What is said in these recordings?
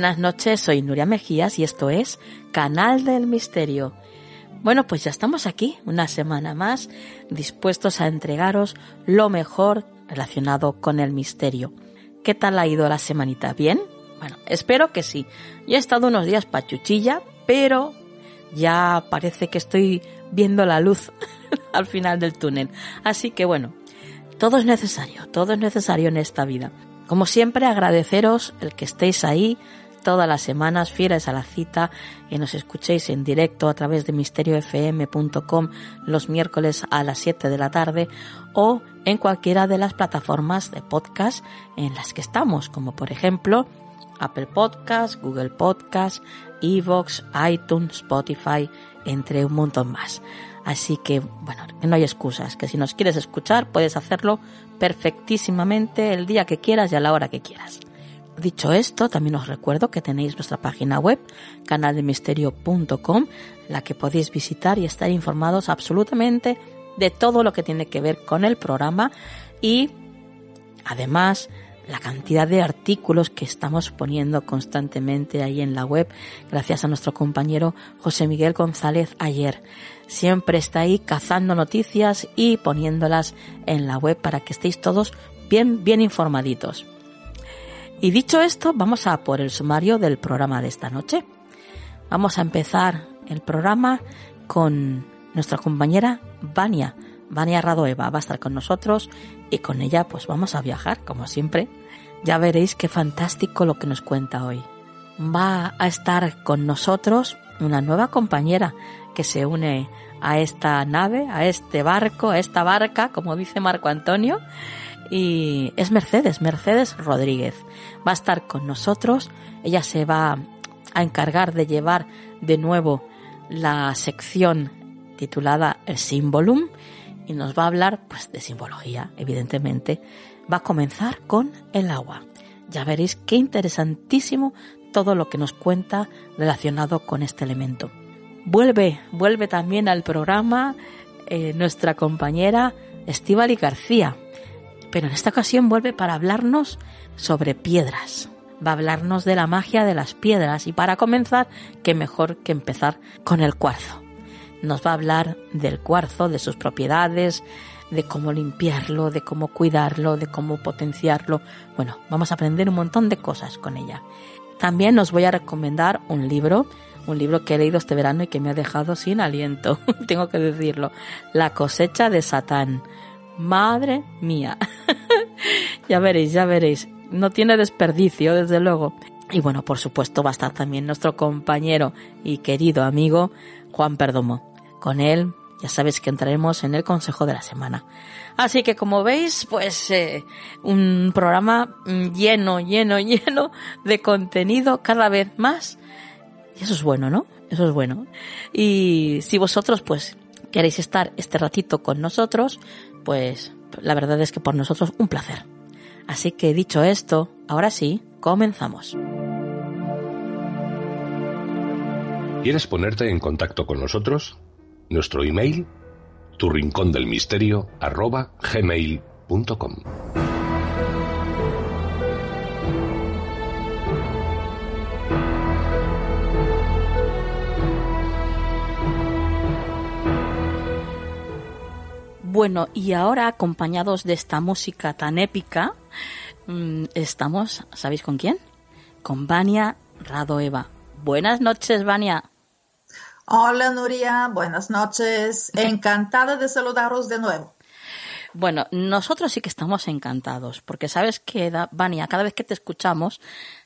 Buenas noches, soy Nuria Mejías y esto es Canal del Misterio. Bueno, pues ya estamos aquí, una semana más, dispuestos a entregaros lo mejor relacionado con el misterio. ¿Qué tal ha ido la semanita? ¿Bien? Bueno, espero que sí. Yo he estado unos días pachuchilla, pero ya parece que estoy viendo la luz al final del túnel. Así que bueno, todo es necesario, todo es necesario en esta vida. Como siempre, agradeceros el que estéis ahí todas las semanas, fieles a la cita, y nos escuchéis en directo a través de misteriofm.com los miércoles a las 7 de la tarde o en cualquiera de las plataformas de podcast en las que estamos, como por ejemplo Apple Podcast, Google Podcast, Evox, iTunes, Spotify, entre un montón más. Así que, bueno, no hay excusas, que si nos quieres escuchar puedes hacerlo perfectísimamente el día que quieras y a la hora que quieras. Dicho esto, también os recuerdo que tenéis nuestra página web, canaldemisterio.com, la que podéis visitar y estar informados absolutamente de todo lo que tiene que ver con el programa y además la cantidad de artículos que estamos poniendo constantemente ahí en la web, gracias a nuestro compañero José Miguel González ayer. Siempre está ahí cazando noticias y poniéndolas en la web para que estéis todos bien, bien informaditos. Y dicho esto, vamos a por el sumario del programa de esta noche. Vamos a empezar el programa con nuestra compañera Vania. Vania Radoeva va a estar con nosotros y con ella pues vamos a viajar, como siempre. Ya veréis qué fantástico lo que nos cuenta hoy. Va a estar con nosotros una nueva compañera que se une a esta nave, a este barco, a esta barca, como dice Marco Antonio, y es Mercedes, Mercedes Rodríguez. Va a estar con nosotros, ella se va a encargar de llevar de nuevo la sección titulada El Symbolum y nos va a hablar pues de simbología, evidentemente. Va a comenzar con el agua. Ya veréis qué interesantísimo todo lo que nos cuenta relacionado con este elemento. Vuelve, vuelve también al programa eh, nuestra compañera Estivali García pero en esta ocasión vuelve para hablarnos sobre piedras. Va a hablarnos de la magia de las piedras y para comenzar, qué mejor que empezar con el cuarzo. Nos va a hablar del cuarzo, de sus propiedades, de cómo limpiarlo, de cómo cuidarlo, de cómo potenciarlo. Bueno, vamos a aprender un montón de cosas con ella. También os voy a recomendar un libro, un libro que he leído este verano y que me ha dejado sin aliento, tengo que decirlo. La cosecha de Satán. Madre mía. ya veréis, ya veréis. No tiene desperdicio, desde luego. Y bueno, por supuesto va a estar también nuestro compañero y querido amigo Juan Perdomo. Con él ya sabéis que entraremos en el consejo de la semana. Así que como veis, pues eh, un programa lleno, lleno, lleno de contenido cada vez más. Y eso es bueno, ¿no? Eso es bueno. Y si vosotros pues queréis estar este ratito con nosotros, pues la verdad es que por nosotros un placer. Así que dicho esto, ahora sí, comenzamos. ¿Quieres ponerte en contacto con nosotros? Nuestro email, tu rincón del misterio, arroba gmail.com. Bueno, y ahora acompañados de esta música tan épica, mm, estamos, ¿sabéis con quién? Con Vania Radoeva. Buenas noches, Vania. Hola Nuria, buenas noches. Encantada de saludaros de nuevo. Bueno, nosotros sí que estamos encantados, porque sabes que, Vania, cada vez que te escuchamos,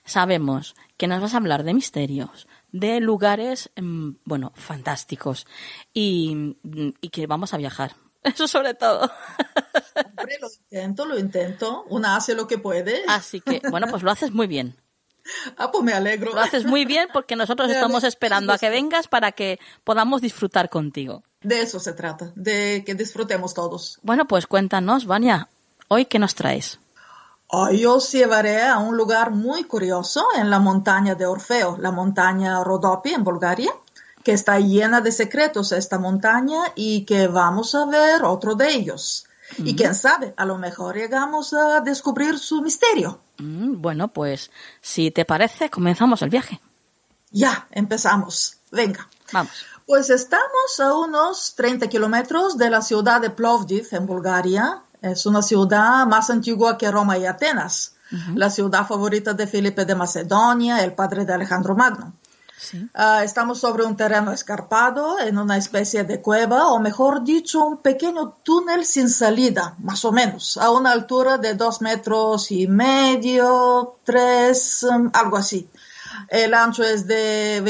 sabemos que nos vas a hablar de misterios, de lugares, mm, bueno, fantásticos, y, y que vamos a viajar. Eso sobre todo. Hombre, lo intento, lo intento. Una hace lo que puede. Así que, bueno, pues lo haces muy bien. Ah, pues me alegro. Lo haces muy bien porque nosotros estamos esperando a que vengas para que podamos disfrutar contigo. De eso se trata, de que disfrutemos todos. Bueno, pues cuéntanos, Vania, hoy qué nos traes. Hoy os llevaré a un lugar muy curioso en la montaña de Orfeo, la montaña Rodopi en Bulgaria, que está llena de secretos esta montaña y que vamos a ver otro de ellos. Y quién sabe, a lo mejor llegamos a descubrir su misterio. Mm, bueno, pues si te parece, comenzamos el viaje. Ya, empezamos. Venga. Vamos. Pues estamos a unos 30 kilómetros de la ciudad de Plovdiv, en Bulgaria. Es una ciudad más antigua que Roma y Atenas. La ciudad favorita de Felipe de Macedonia, el padre de Alejandro Magno. Ah, estamos sobre un terreno escarpado, en una especie de cueva, o mejor dicho, un pequeño túnel sin salida, más o menos, a una altura de dos metros y medio, tres, um, algo así. El ancho es de,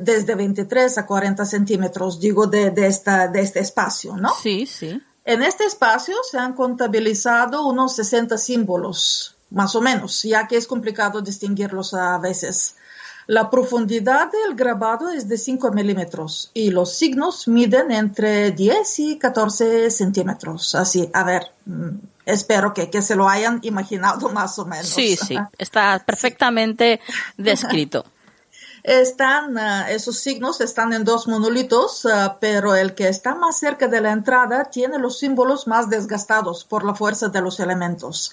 desde 23 a 40 centímetros, digo, de, esta, de este espacio, ¿no? Sí, sí. En este espacio se han contabilizado unos 60 símbolos, más o menos, ya que es complicado distinguirlos a veces. La profundidad del grabado es de 5 milímetros y los signos miden entre 10 y 14 centímetros. Así, a ver, mm, espero que, que se lo hayan imaginado más o menos. Sí, sí, está perfectamente descrito. Están, ah, esos signos están en dos monolitos, ah, pero el que está más cerca de la entrada tiene los símbolos más desgastados por la fuerza de los elementos.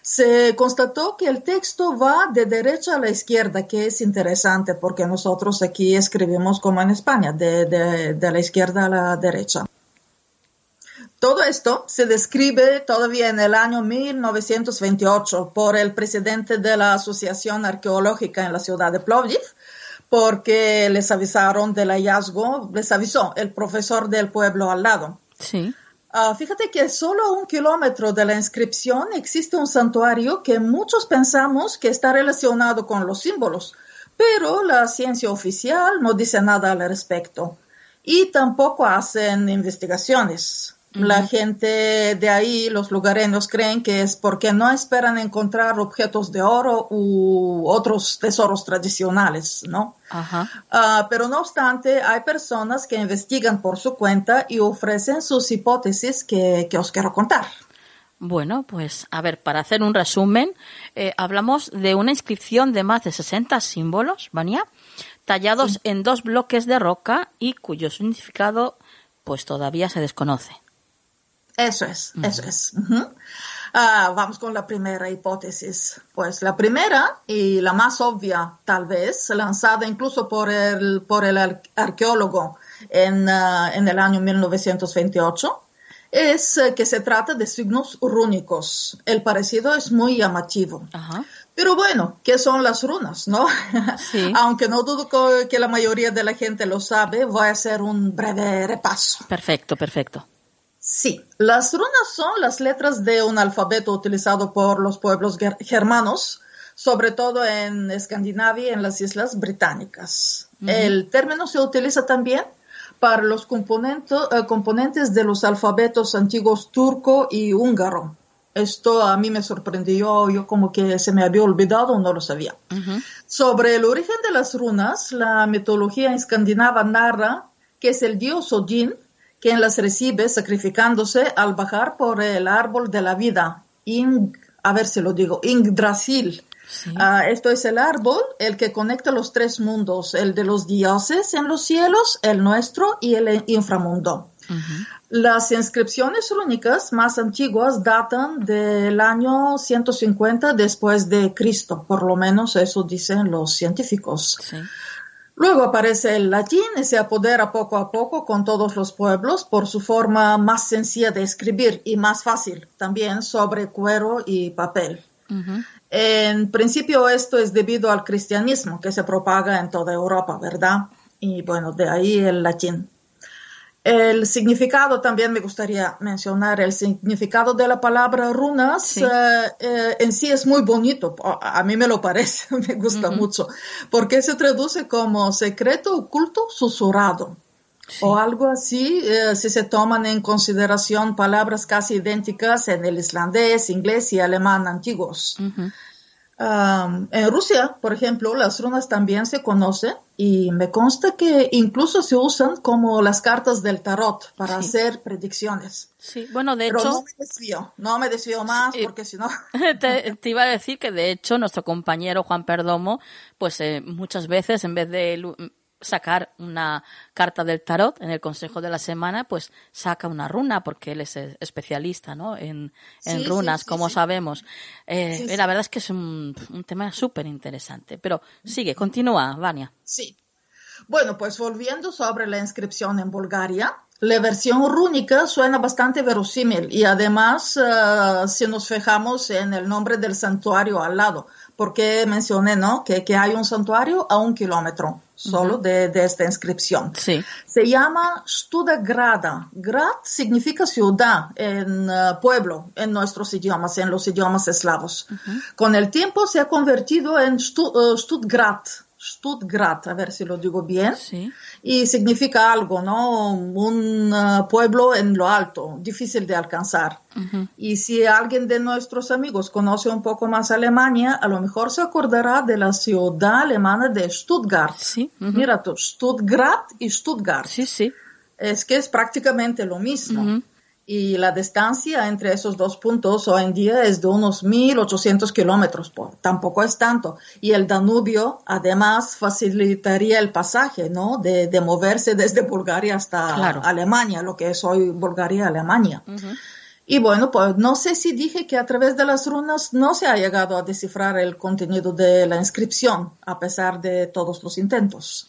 Se constató que el texto va de derecha a la izquierda, que es interesante porque nosotros aquí escribimos como en España, de, de la izquierda a la derecha. Todo esto se describe todavía en el año 1928 por el presidente de la Asociación Arqueológica en la ciudad de Plovdiv, porque les avisaron del hallazgo, les avisó el profesor del pueblo al lado. Sí. Ah, fíjate que solo a un kilómetro de la inscripción existe un santuario que muchos pensamos que está relacionado con los símbolos, pero la ciencia oficial no dice nada al respecto y tampoco hacen investigaciones. La gente de ahí, los lugareños, creen que es porque no esperan encontrar objetos de oro u otros tesoros tradicionales, ¿no? Ajá. Ah, pero no obstante, hay personas que investigan por su cuenta y ofrecen sus hipótesis que, que os quiero contar. Bueno, pues a ver, para hacer un resumen, eh, hablamos de una inscripción de más de 60 símbolos, Vania, tallados en dos bloques de roca y cuyo significado pues todavía se desconoce. Eso es, eso es. Ah, vamos con la primera hipótesis. Pues la primera y la más obvia, tal vez, lanzada incluso por el, por el arqueólogo en, ah, en el año 1928, es eh, que se trata de signos rúnicos. El parecido es muy llamativo. Pero bueno, ¿qué son las runas, no? Aunque no dudo que la mayoría de la gente lo sabe, voy a hacer un breve repaso. Perfecto, perfecto. Sí, las runas son las letras de un alfabeto utilizado por los pueblos germanos, sobre todo en Escandinavia y en las islas británicas. El término se utiliza también para los eh, componentes de los alfabetos antiguos turco y húngaro. Esto a mí me sorprendió, yo como que se me había olvidado, no lo sabía. Sobre el origen de las runas, la mitología escandinava narra que es el dios Odín quien las recibe sacrificándose al bajar por el árbol de la vida, a ver si lo digo, Ingdrasil, Ah, esto es el árbol, el que conecta los tres mundos, el de los dioses en los cielos, el nuestro y el inframundo. Las inscripciones rúnicas más antiguas datan del año 150 después de Cristo, por lo menos eso dicen los científicos. Luego aparece el latín y se apodera poco a poco con todos los pueblos por su forma más sencilla de escribir y más fácil también sobre cuero y papel. En principio esto es debido al cristianismo que se propaga en toda Europa, ¿verdad? Y bueno, de ahí el latín. El significado también me gustaría mencionar, el significado de la palabra runas eh, eh, en sí es muy bonito, a mí me lo parece, me gusta mucho, porque se traduce como secreto oculto susurrado. O algo así, eh, si se toman en consideración palabras casi idénticas en el islandés, inglés y alemán antiguos. En Rusia, por ejemplo, las runas también se conocen y me consta que incluso se usan como las cartas del tarot para hacer predicciones. Sí, bueno, de Pero hecho... no me desvío, no me desvío más porque si no... te, iba a decir que de hecho nuestro compañero Juan Perdomo, pues eh, muchas veces en vez de sacar una carta del tarot en el consejo de la semana, pues saca una runa, porque él es especialista ¿no? en, runas, como sabemos. Eh, la verdad es que es un, tema súper interesante. Pero sigue, continúa, Vania. Sí. Bueno, pues volviendo sobre la inscripción en Bulgaria, la versión rúnica suena bastante verosímil y además, eh, si nos fijamos en el nombre del santuario al lado, porque mencioné, ¿no? Que, que hay un santuario a un kilómetro solo de, de, esta inscripción. Sí. Se llama Studagrada. Grad significa ciudad en uh, pueblo en nuestros idiomas, en los idiomas eslavos. Con el tiempo se ha convertido en Stuttgart Stuttgart, a ver si lo digo bien, y significa algo, ¿no? Un uh, pueblo en lo alto, difícil de alcanzar. Y si alguien de nuestros amigos conoce un poco más Alemania, a lo mejor se acordará de la ciudad alemana de Stuttgart. Mira tú, Stuttgart y Stuttgart. Sí, sí. Es que es prácticamente lo mismo y la distancia entre esos dos puntos hoy en día es de unos 1.800 kilómetros, tampoco es tanto. Y el Danubio además facilitaría el pasaje, ¿no? De, de moverse desde Bulgaria hasta Alemania, lo que es hoy Bulgaria-Alemania. Y bueno, pues no sé si dije que a través de las runas no se ha llegado a descifrar el contenido de la inscripción, a pesar de todos los intentos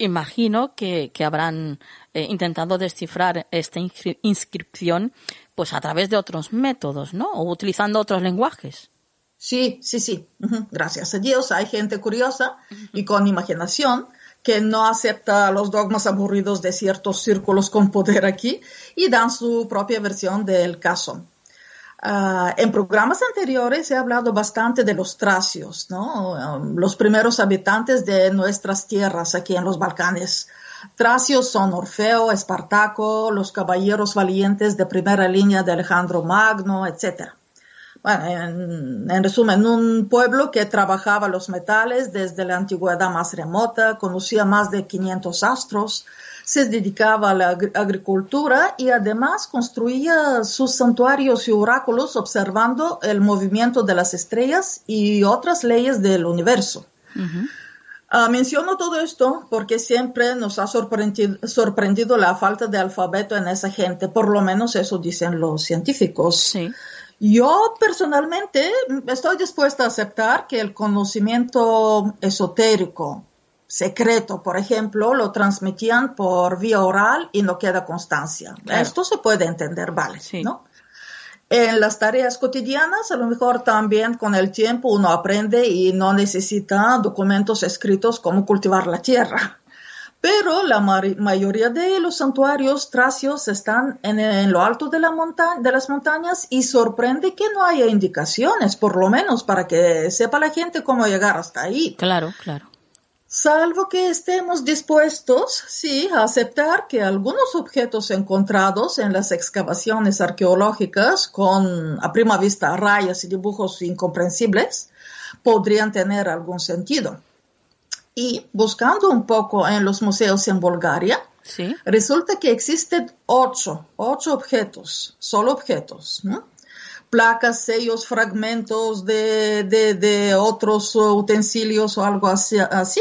imagino que, que habrán eh, intentado descifrar esta inscripción pues a través de otros métodos, ¿no? O utilizando otros lenguajes. Sí, sí, sí. Gracias a Dios hay gente curiosa y con imaginación que no acepta los dogmas aburridos de ciertos círculos con poder aquí y dan su propia versión del caso. Ah, en programas anteriores he hablado bastante de los tracios, ¿no? Um, los primeros habitantes de nuestras tierras aquí en los Balcanes. Tracios son Orfeo, Espartaco, los caballeros valientes de primera línea de Alejandro Magno, etc. Bueno, en, en, resumen, un pueblo que trabajaba los metales desde la antigüedad más remota, conocía más de 500 astros, se dedicaba a la agricultura y además construía sus santuarios y oráculos observando el movimiento de las estrellas y otras leyes del universo. Ah, menciono todo esto porque siempre nos ha sorprendido, sorprendido, la falta de alfabeto en esa gente, por lo menos eso dicen los científicos. Yo personalmente estoy dispuesta a aceptar que el conocimiento esotérico, secreto, por ejemplo, lo transmitían por vía oral y no queda constancia. Esto se puede entender, vale, ¿no? En las tareas cotidianas, a lo mejor también con el tiempo uno aprende y no necesita documentos escritos como cultivar la tierra. Pero la mayoría de los santuarios tracios están en, lo alto de, la de las montañas y sorprende que no haya indicaciones, por lo menos para que sepa la gente cómo llegar hasta ahí. Claro, claro. Salvo que estemos dispuestos, sí, a aceptar que algunos objetos encontrados en las excavaciones arqueológicas con, a prima vista, rayas y dibujos incomprensibles, podrían tener algún sentido. Y buscando un poco en los museos en Bulgaria, resulta que existen ocho, ocho objetos, solo objetos, placas, sellos, fragmentos de, de, otros utensilios o algo así, así,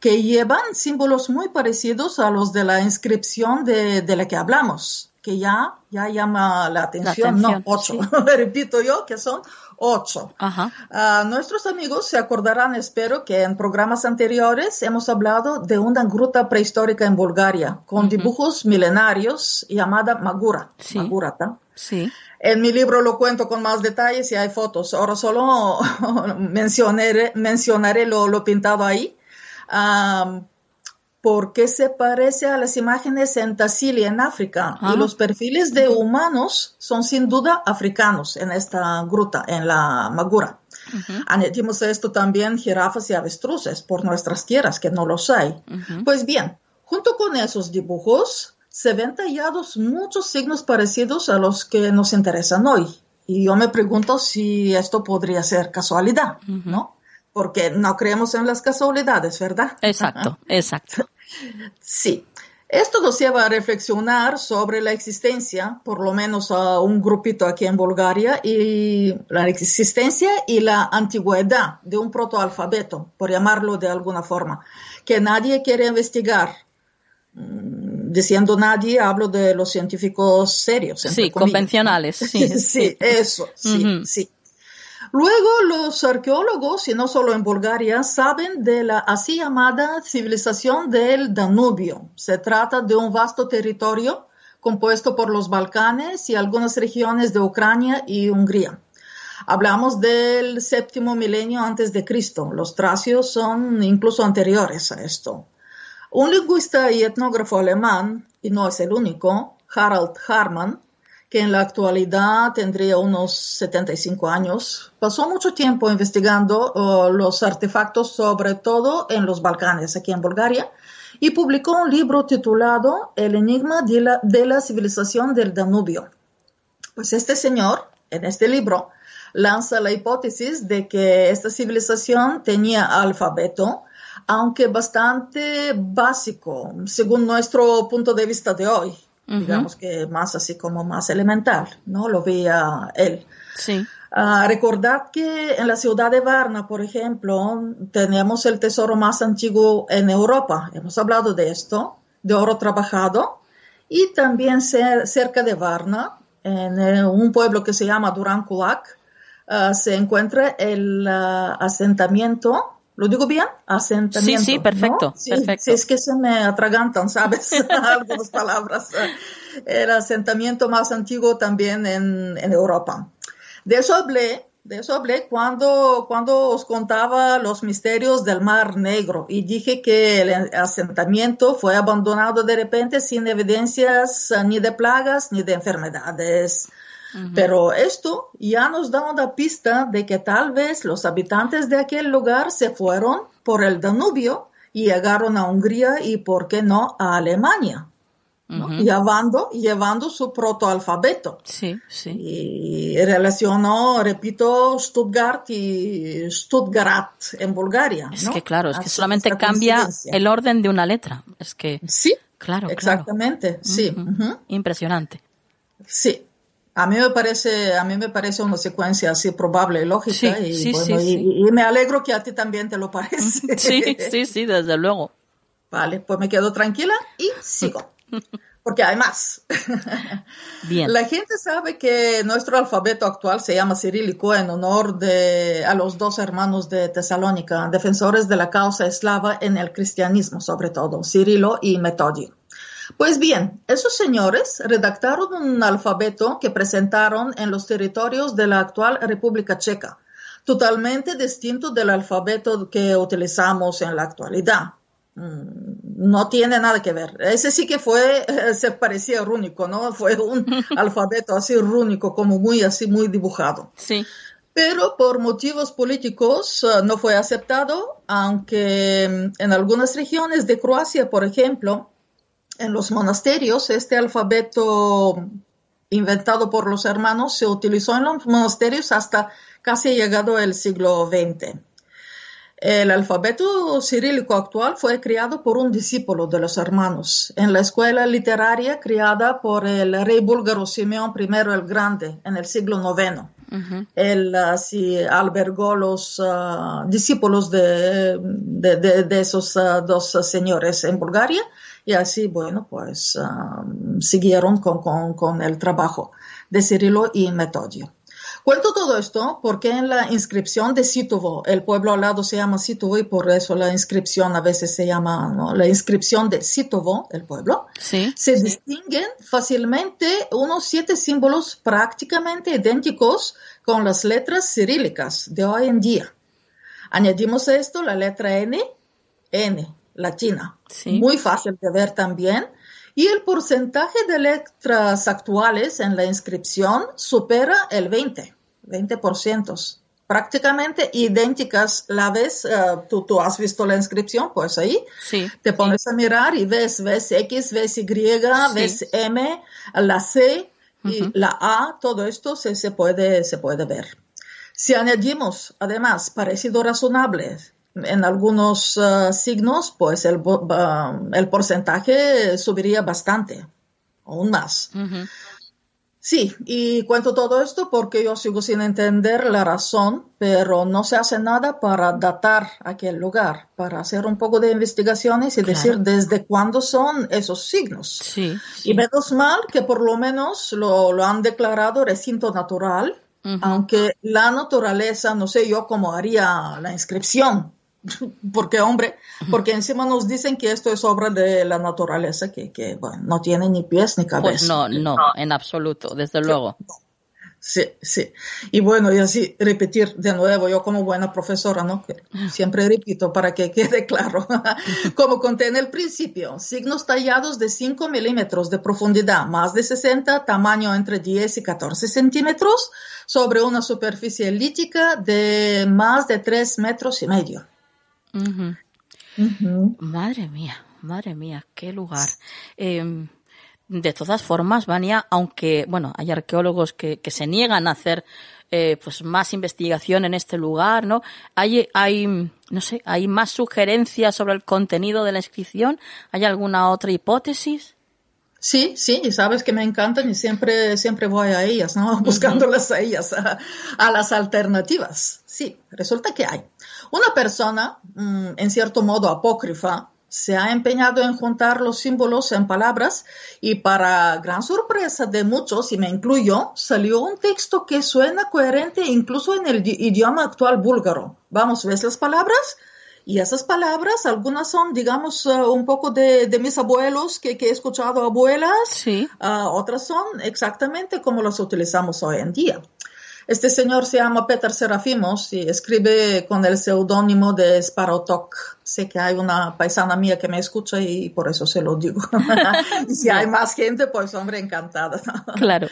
que llevan símbolos muy parecidos a los de la inscripción de, de la que hablamos, que ya, ya llama la atención, no, ocho, repito yo, que son 8. Ah, nuestros amigos se acordarán, espero, que en programas anteriores hemos hablado de una gruta prehistórica en Bulgaria con dibujos milenarios llamada Magura. Sí. Magurata. Sí. En mi libro lo cuento con más detalles y hay fotos. Ahora solo mencionaré, mencionaré lo, lo pintado ahí. Ah, porque se parece a las imágenes en Tassili, en África. Y los perfiles de humanos son sin duda africanos en esta gruta, en la Magura. Añadimos a esto también jirafas y avestruces por nuestras tierras, que no los hay. Pues bien, junto con esos dibujos se ven tallados muchos signos parecidos a los que nos interesan hoy. Y yo me pregunto si esto podría ser casualidad, ¿no? Porque no creemos en las casualidades, ¿verdad? Exacto, exacto. Sí, esto nos lleva a reflexionar sobre la existencia, por lo menos a un grupito aquí en Bulgaria, y la existencia y la antigüedad de un protoalfabeto, por llamarlo de alguna forma, que nadie quiere investigar. Mm, diciendo nadie, hablo de los científicos serios. Sí, convencionales. Sí, sí, eso, sí, sí. Luego los arqueólogos, y no solo en Bulgaria, saben de la así llamada civilización del Danubio. Se trata de un vasto territorio compuesto por los Balcanes y algunas regiones de Ucrania y Hungría. Hablamos del séptimo milenio antes de Cristo. Los tracios son incluso anteriores a esto. Un lingüista y etnógrafo alemán, y no es el único, Harald Harman, en la actualidad tendría unos 75 años, pasó mucho tiempo investigando uh, los artefactos, sobre todo en los Balcanes, aquí en Bulgaria, y publicó un libro titulado El enigma de la civilización del Danubio. Pues este señor, en este libro, lanza la hipótesis de que esta civilización tenía alfabeto, aunque bastante básico, según nuestro punto de vista de hoy digamos que más así como más elemental, ¿no? Lo veía él. Sí. Uh, recordad que en la ciudad de Varna, por ejemplo, tenemos el tesoro más antiguo en Europa. Hemos hablado de esto, de oro trabajado. Y también cerca de Varna, en eh, un pueblo que se llama Duran Kulak, ah, se encuentra el ah, asentamiento ¿Lo digo bien? Asentamiento. Sí, sí, perfecto. Sí, perfecto. es que se me atragantan, ¿sabes? Algunas palabras. El asentamiento más antiguo también en, en, Europa. De eso hablé, de eso hablé cuando, cuando os contaba los misterios del Mar Negro y dije que el asentamiento fue abandonado de repente sin evidencias ni de plagas ni de enfermedades. Pero esto ya nos da una pista de que tal vez los habitantes de aquel lugar se fueron por el Danubio y llegaron a Hungría y, ¿por qué no, a Alemania? llevando, llevando su protoalfabeto. Sí, sí. Y relacionó, repito, Stuttgart y Stuttgart en Bulgaria. Es que claro, es que solamente cambia el orden de una letra. Es que. Sí. Claro, Exactamente, sí. Impresionante. Sí. A mí me parece, a mí me parece una secuencia así probable y lógica y, y, me alegro que a ti también te lo parece. Sí, sí, sí, desde luego. Vale, pues me quedo tranquila y sigo. Porque hay más. Bien. La gente sabe que nuestro alfabeto actual se llama cirílico en honor de, a los dos hermanos de Tesalónica, defensores de la causa eslava en el cristianismo, sobre todo, Cirilo y Metodio. Pues bien, esos señores redactaron un alfabeto que presentaron en los territorios de la actual República Checa, totalmente distinto del alfabeto que utilizamos en la actualidad. Mm, no tiene nada que ver. Ese sí que fue, se parecía rúnico, ¿no? Fue un alfabeto así rúnico, como muy así, muy dibujado. Sí. Pero por motivos políticos uh, no fue aceptado, aunque mm, en algunas regiones de Croacia, por ejemplo, en los monasterios, este alfabeto inventado por los hermanos se utilizó en los monasterios hasta casi llegado el siglo XX. El alfabeto cirílico actual fue creado por un discípulo de los hermanos en la escuela literaria creada por el rey búlgaro Simeón I el Grande en el siglo IX. Él así albergó los uh, discípulos de, de, esos uh, dos señores en Bulgaria y así, bueno, pues uh, siguieron con, con, con el trabajo de Cirilo y Metodio. Cuento todo esto porque en la inscripción de Sitovo, el pueblo al lado se llama Sitovo y por eso la inscripción a veces se llama ¿no? la inscripción de Sitovo, el pueblo, sí, se distinguen fácilmente unos siete símbolos prácticamente idénticos con las letras cirílicas de hoy en día. Añadimos a esto la letra N, N, latina, muy fácil de ver también, y el porcentaje de letras actuales en la inscripción supera el 20. 20%. Prácticamente idénticas. La ves, eh, tú, tú, has visto la inscripción, pues ahí. Sí, te pones a mirar y ves, ves X, ves Y, ves M, la C y la A, todo esto se, se, puede, se puede ver. Si añadimos, además, parecido razonable en algunos uh, signos, pues el, uh, el, porcentaje subiría bastante, aún más. Sí, y cuento todo esto porque yo sigo sin entender la razón, pero no se hace nada para datar aquel lugar, para hacer un poco de investigaciones y Claro. decir desde cuándo son esos signos. Sí, sí. Y menos mal que por lo menos lo, lo han declarado recinto natural, aunque la naturaleza, no sé yo cómo haría la inscripción, porque hombre, porque encima nos dicen que esto es obra de la naturaleza, que, que bueno, no tiene ni pies ni cabeza. Pues no, no, en absoluto, desde luego. Sí, sí. Y bueno, y así repetir de nuevo, yo como buena profesora, ¿no? Que siempre repito para que quede claro. como conté en el principio, signos tallados de 5 milímetros de profundidad, más de 60, tamaño entre 10 y 14 centímetros, sobre una superficie lítica de más de 3 metros y medio. Madre mía, madre mía, qué lugar. Eh, de todas formas, Vania, aunque, bueno, hay arqueólogos que, que se niegan a hacer eh, pues más investigación en este lugar, ¿no? Hay, hay, no sé, hay más sugerencias sobre el contenido de la inscripción. ¿Hay alguna otra hipótesis? Sí, sí, y sabes que me encantan y siempre, siempre voy a ellas, ¿no? Buscándolas a ellas, a, a las alternativas. Sí, resulta que hay. Una persona, mm, en cierto modo apócrifa, se ha empeñado en juntar los símbolos en palabras y para gran sorpresa de muchos, y me incluyo, salió un texto que suena coherente incluso en el di- idioma actual búlgaro. Vamos, ¿ves las palabras? Y esas palabras, algunas son, digamos, uh, un poco de, de mis abuelos que, que he escuchado abuelas, Sí. uh, otras son exactamente como las utilizamos hoy en día. Este señor se llama Peter Serafimos y escribe con el seudónimo de Sparotok. Sé que hay una paisana mía que me escucha y por eso se lo digo. y si hay más gente, pues hombre, encantada. Claro.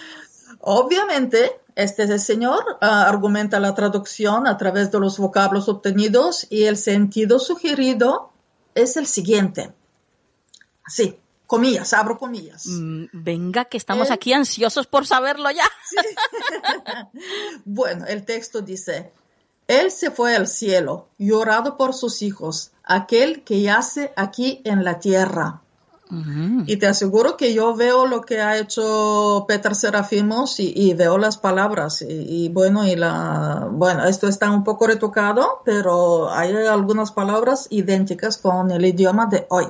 Obviamente, este señor ah, argumenta la traducción a través de los vocablos obtenidos y el sentido sugerido es el siguiente. Así, comillas, abro comillas. Mm, Venga, que estamos aquí ansiosos por saberlo ya. Bueno, el texto dice, Él se fue al cielo, llorado por sus hijos, aquel que yace aquí en la tierra. Y te aseguro que yo veo lo que ha hecho Peter Serafimos y, y veo las palabras. Y, y bueno, y la, bueno, esto está un poco retocado, pero hay algunas palabras idénticas con el idioma de hoy.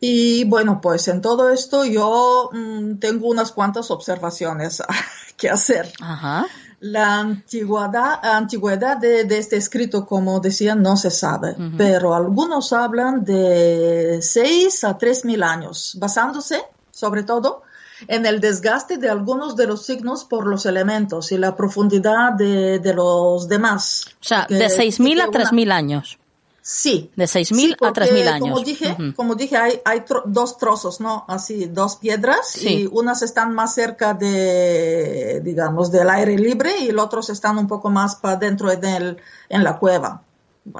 Y bueno, pues en todo esto yo mm, tengo unas cuantas observaciones que hacer. Ajá. La antigüedad, antigüedad de, este escrito, como decía, no se sabe, pero algunos hablan de 6 a 3 mil años, basándose sobre todo en el desgaste de algunos de los signos por los elementos y la profundidad de, los demás. O sea, de 6.000 a 3.000 años. Sí. De 6.000 a 3.000 años. Como dije, como dije hay, hay dos trozos, ¿no? Así, dos piedras y unas están más cerca de, digamos, del aire libre y los otros están un poco más para dentro en, en la cueva.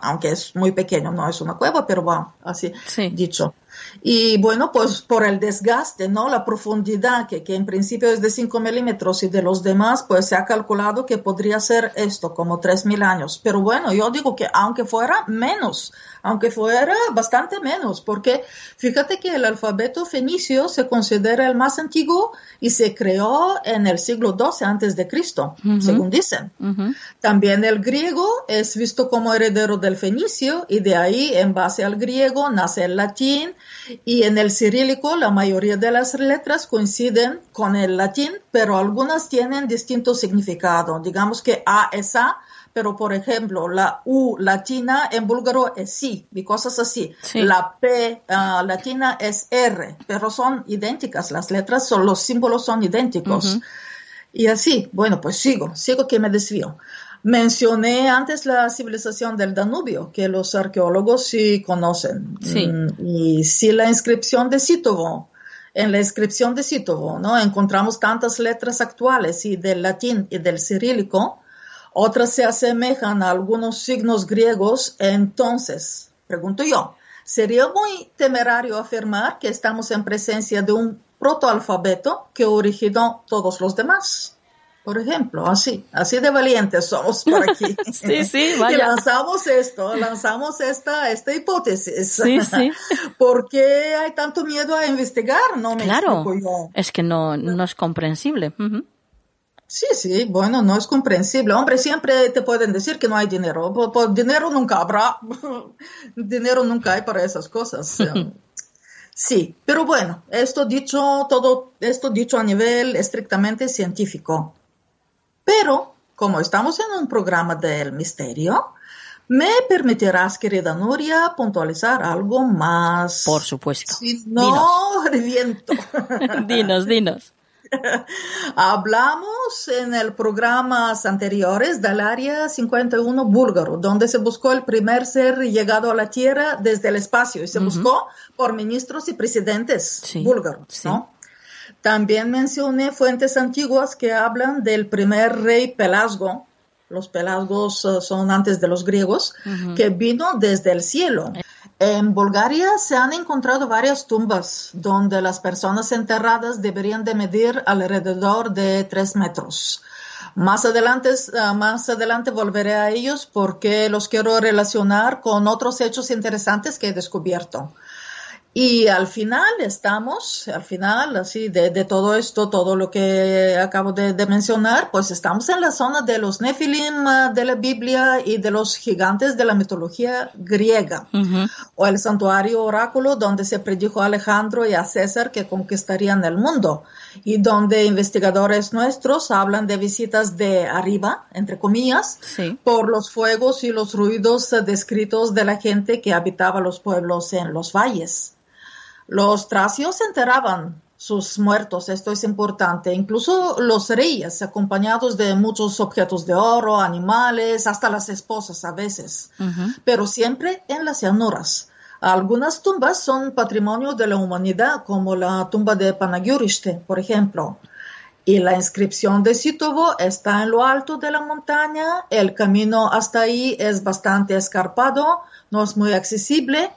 Aunque es muy pequeño, no es una cueva, pero bueno, así dicho. Y bueno, pues por el desgaste, ¿no? La profundidad, que, que en principio es de 5 milímetros y de los demás, pues se ha calculado que podría ser esto, como 3.000 años. Pero bueno, yo digo que aunque fuera menos, aunque fuera bastante menos, porque fíjate que el alfabeto fenicio se considera el más antiguo y se creó en el siglo XII antes de Cristo, según dicen. También el griego es visto como heredero del fenicio y de ahí, en base al griego, nace el latín y en el cirílico la mayoría de las letras coinciden con el latín, pero algunas tienen distinto significado. Digamos que A es A, pero por ejemplo, la U latina en búlgaro es sí, y cosas así. La P ah, latina es R, pero son idénticas, las letras, son, los símbolos son idénticos. Y así, bueno, pues sigo, sigo que me desvío. Mencioné antes la civilización del Danubio, que los arqueólogos sí conocen. Sí. Mm, y sí la inscripción de Citovo. En la inscripción de Citovo, ¿no? Encontramos tantas letras actuales y del latín y del cirílico otras se asemejan a algunos signos griegos. Entonces, pregunto yo, ¿sería muy temerario afirmar que estamos en presencia de un protoalfabeto que originó todos los demás? Por ejemplo, así, así de valientes somos por aquí. sí, sí, vaya. Y lanzamos esto, lanzamos esta, esta hipótesis. Sí, sí. ¿Por qué hay tanto miedo a investigar? No me claro, es que no, no es comprensible. Sí, sí, bueno, no es comprensible. Hombre, siempre te pueden decir que no hay dinero. Por, dinero nunca habrá. dinero nunca hay para esas cosas. sí, pero bueno, esto dicho, todo esto dicho a nivel estrictamente científico. Pero, como estamos en un programa del misterio, ¿Me permitirás, querida Nuria, puntualizar algo más? Por supuesto. Si no, reviento. dinos, dinos. Hablamos en el programas anteriores del Área 51 búlgaro, donde se buscó el primer ser llegado a la Tierra desde el espacio y se buscó por ministros y presidentes búlgaros, ¿no? También mencioné fuentes antiguas que hablan del primer rey Pelasgo, los pelasgos eh, son antes de los griegos, que vino desde el cielo. En Bulgaria se han encontrado varias tumbas donde las personas enterradas deberían de medir alrededor de tres metros. Más adelante, ah, más adelante volveré a ellos porque los quiero relacionar con otros hechos interesantes que he descubierto. Y al final estamos, al final, así, de, de todo esto, todo lo que acabo de, mencionar, pues estamos en la zona de los Nefilim ah, de la Biblia y de los gigantes de la mitología griega, o el santuario oráculo donde se predijo a Alejandro y a César que conquistarían el mundo, y donde investigadores nuestros hablan de visitas de arriba, entre comillas, por los fuegos y los ruidos descritos de la gente que habitaba los pueblos en los valles. Los tracios enterraban sus muertos, esto es importante, incluso los reyes, acompañados de muchos objetos de oro, animales, hasta las esposas a veces, pero siempre en las llanuras. Algunas tumbas son patrimonio de la humanidad, como la tumba de Panagyuriste, por ejemplo. Y la inscripción de Sitovo está en lo alto de la montaña, el camino hasta ahí es bastante escarpado, no es muy accesible.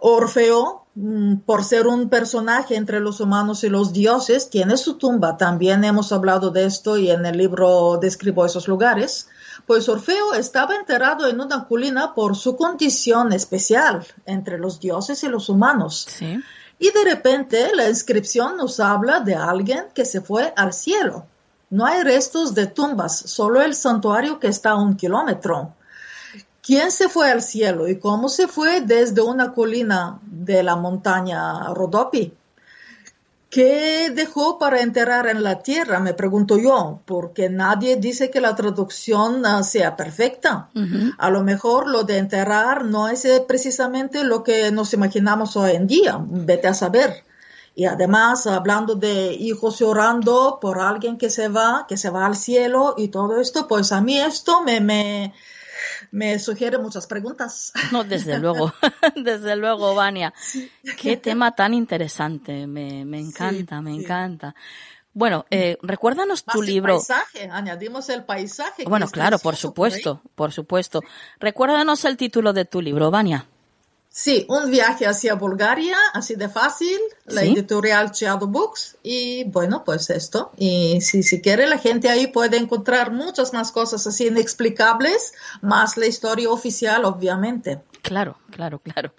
Orfeo, Mm, por ser un personaje entre los humanos y los dioses, tiene su tumba. También hemos hablado de esto y en el libro describo esos lugares. Pues Orfeo estaba enterrado en una colina por su condición especial entre los dioses y los humanos. Y de repente la inscripción nos habla de alguien que se fue al cielo. No hay restos de tumbas, solo el santuario que está a un kilómetro. ¿Quién se fue al cielo y cómo se fue desde una colina de la montaña Rodopi? ¿Qué dejó para enterrar en la tierra? Me pregunto yo, porque nadie dice que la traducción ah, sea perfecta. A lo mejor lo de enterrar no es eh, precisamente lo que nos imaginamos hoy en día. Vete a saber. Y además, hablando de hijos llorando por alguien que se va, que se va al cielo y todo esto, pues a mí esto me, me, me sugiere muchas preguntas. No, desde luego, desde luego, Vania. Qué tema tan interesante, me, me encanta, me encanta. Bueno, eh, recuérdanos tu libro. Paisaje, añadimos el paisaje. Bueno, claro, por supuesto, por supuesto. Recuérdanos el título de tu libro, Vania. Sí, un viaje hacia Bulgaria, así de fácil, la editorial Chiado Books y bueno, pues esto. Y si, si quiere la gente ahí puede encontrar muchas más cosas así inexplicables, más la historia oficial, obviamente. Claro, claro, claro.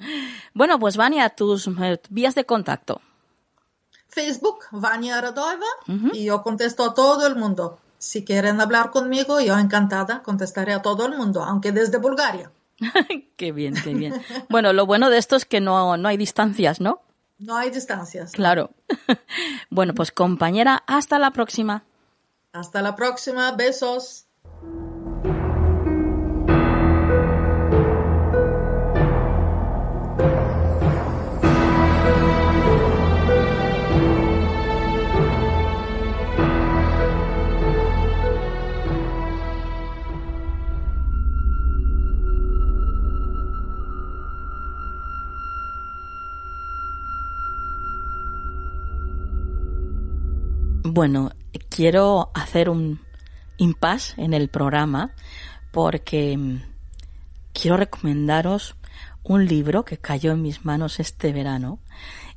Bueno, pues Vania, tus eh, vías de contacto. Facebook, Vania Radoeva, y yo contesto a todo el mundo. Si quieren hablar conmigo, yo encantada contestaré a todo el mundo, aunque desde Bulgaria. qué bien, qué bien. Bueno, lo bueno de esto es que no, no hay distancias, ¿no? No hay distancias. Claro. bueno, pues compañera, hasta la próxima. Hasta la próxima. Besos. Bueno, quiero hacer un impasse en el programa porque mm, quiero recomendaros un libro que cayó en mis manos este verano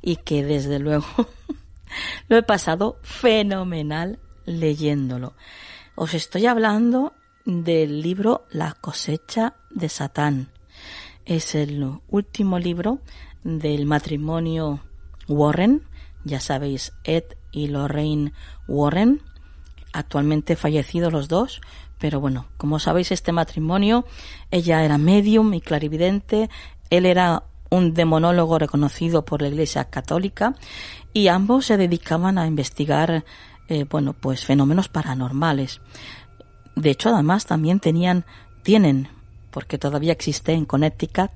y que desde luego lo he pasado fenomenal leyéndolo. Os estoy hablando del libro La cosecha de Satán. Es el último libro del matrimonio Warren, ya sabéis, Ed y Lorraine Warren, actualmente fallecidos los dos, pero bueno, como sabéis este matrimonio, ella era medium y clarividente, él era un demonólogo reconocido por la Iglesia Católica y ambos se dedicaban a investigar, eh, bueno, pues fenómenos paranormales. De hecho, además también tenían, tienen, porque todavía existe en Connecticut,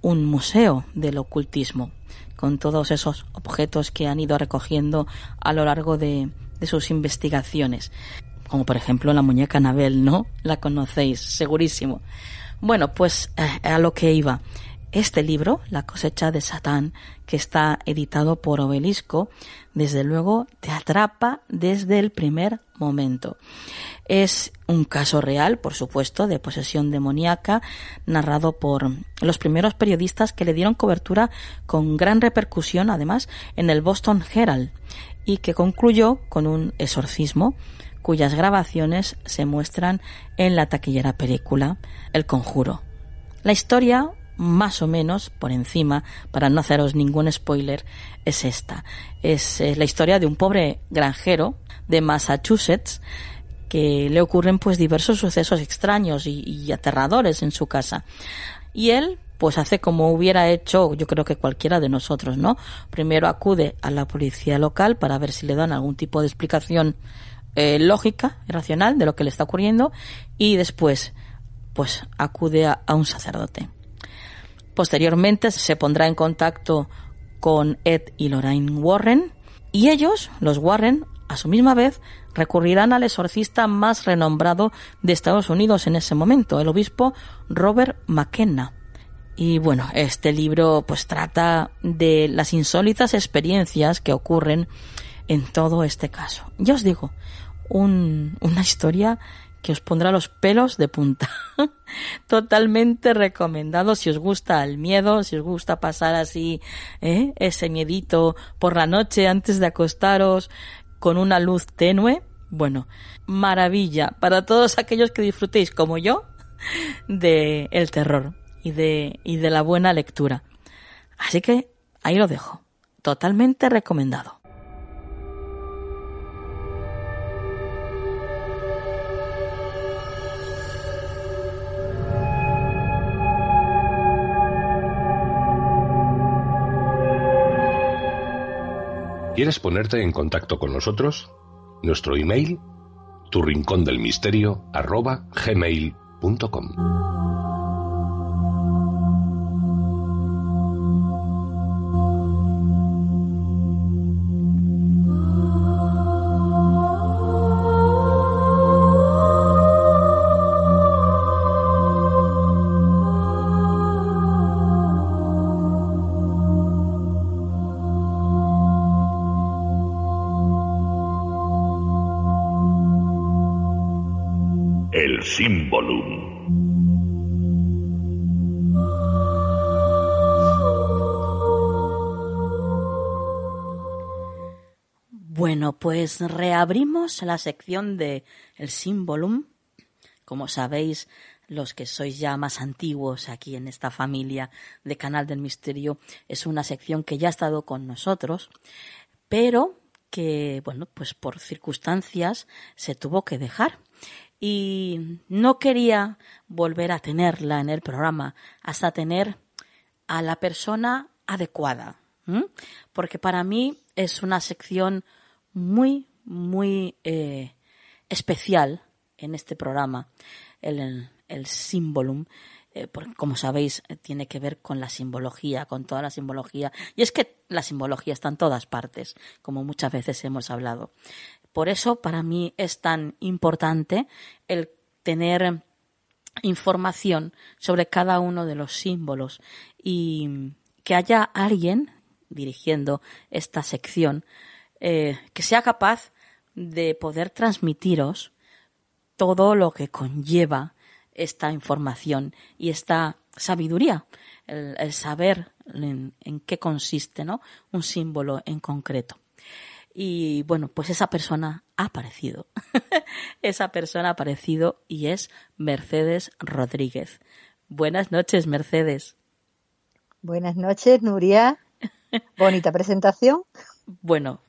un museo del ocultismo con todos esos objetos que han ido recogiendo a lo largo de, sus investigaciones. Como por ejemplo la muñeca Anabel, ¿no? La conocéis, segurísimo. Bueno, pues eh, a lo que iba. Este libro, La cosecha de Satán, que está editado por Obelisco, desde luego te atrapa desde el primer momento. Es un caso real, por supuesto, de posesión demoníaca, narrado por los primeros periodistas que le dieron cobertura con gran repercusión, además, en el Boston Herald, y que concluyó con un exorcismo cuyas grabaciones se muestran en la taquillera película El Conjuro. La historia más o menos por encima, para no haceros ningún spoiler, es esta. Es eh, la historia de un pobre granjero de Massachusetts que le ocurren pues diversos sucesos extraños y, aterradores en su casa. Y él pues hace como hubiera hecho yo creo que cualquiera de nosotros, ¿no? Primero acude a la policía local para ver si le dan algún tipo de explicación eh, lógica y racional de lo que le está ocurriendo y después pues acude a un sacerdote. Posteriormente se pondrá en contacto con Ed y Lorraine Warren y ellos, los Warren, a su misma vez, recurrirán al exorcista más renombrado de Estados Unidos en ese momento, el obispo Robert McKenna. Y bueno, este libro pues trata de las insólitas experiencias que ocurren en todo este caso. Ya os digo, una historia que os pondrá los pelos de punta. Totalmente recomendado si os gusta el miedo, si os gusta pasar así ¿eh? ese miedito por la noche antes de acostaros con una luz tenue. Bueno, maravilla para todos aquellos que disfrutéis como yo de el terror y de, y de la buena lectura. Así que ahí lo dejo. Totalmente recomendado. ¿Quieres ponerte en contacto con nosotros? Nuestro email, tu del arroba. Pues reabrimos la sección de el Symbolum. Como sabéis, los que sois ya más antiguos aquí en esta familia de Canal del Misterio, es una sección que ya ha estado con nosotros, pero que, bueno, pues por circunstancias se tuvo que dejar. Y no quería volver a tenerla en el programa hasta tener a la persona adecuada. Porque para mí es una sección muy, muy eh, especial en este programa, el, el Symbolum, eh, porque como sabéis, tiene que ver con la simbología, con toda la simbología. Y es que la simbología está en todas partes, como muchas veces hemos hablado. Por eso, para mí es tan importante el tener información sobre cada uno de los símbolos y que haya alguien dirigiendo esta sección eh, que sea capaz de poder transmitiros todo lo que conlleva esta información y esta sabiduría, el, el saber en, en, qué consiste ¿no? un símbolo en concreto. Y bueno, pues esa persona ha aparecido. esa persona ha aparecido y es Mercedes Rodríguez. Buenas noches, Mercedes. Buenas noches, Nuria. Bonita presentación. Bueno,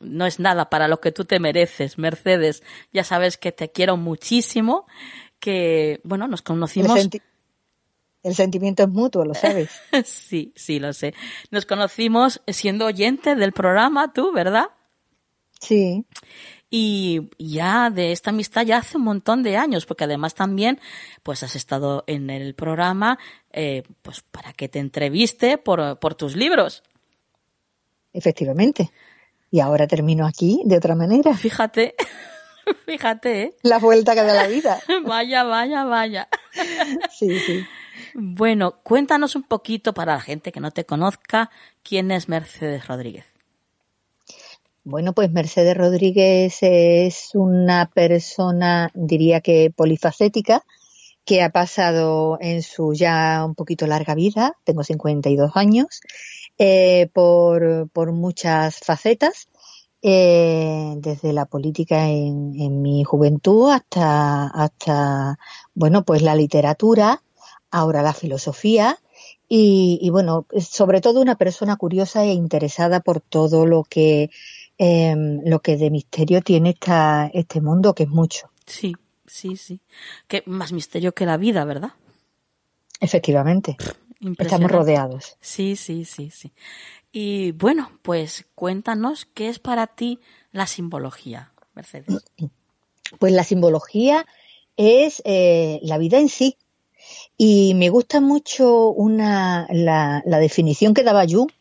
no es nada para lo que tú te mereces, Mercedes. Ya sabes que te quiero muchísimo, que, bueno, nos conocimos. El, senti el sentimiento es mutuo, lo sabes. sí, sí, lo sé. Nos conocimos siendo oyente del programa, tú, ¿verdad? Sí. Y ya de esta amistad ya hace un montón de años, porque además también, pues has estado en el programa, eh, pues para que te entreviste por, por tus libros. Efectivamente. Y ahora termino aquí de otra manera. Fíjate, fíjate. ¿eh? La vuelta que da la vida. vaya, vaya, vaya. sí, sí. Bueno, cuéntanos un poquito para la gente que no te conozca, quién es Mercedes Rodríguez. Bueno, pues Mercedes Rodríguez es una persona, diría que polifacética, que ha pasado en su ya un poquito larga vida, tengo 52 años, eh, por, por, muchas facetas, eh, desde la política en, en, mi juventud hasta, hasta, bueno, pues la literatura, ahora la filosofía, y, y bueno, sobre todo una persona curiosa e interesada por todo lo que eh, lo que de misterio tiene esta, este mundo, que es mucho. Sí, sí, sí. Que más misterio que la vida, ¿verdad? Efectivamente. Estamos rodeados. Sí, sí, sí, sí. Y bueno, pues cuéntanos qué es para ti la simbología, Mercedes. Pues la simbología es eh, la vida en sí. Y me gusta mucho una, la, la definición que daba Jung,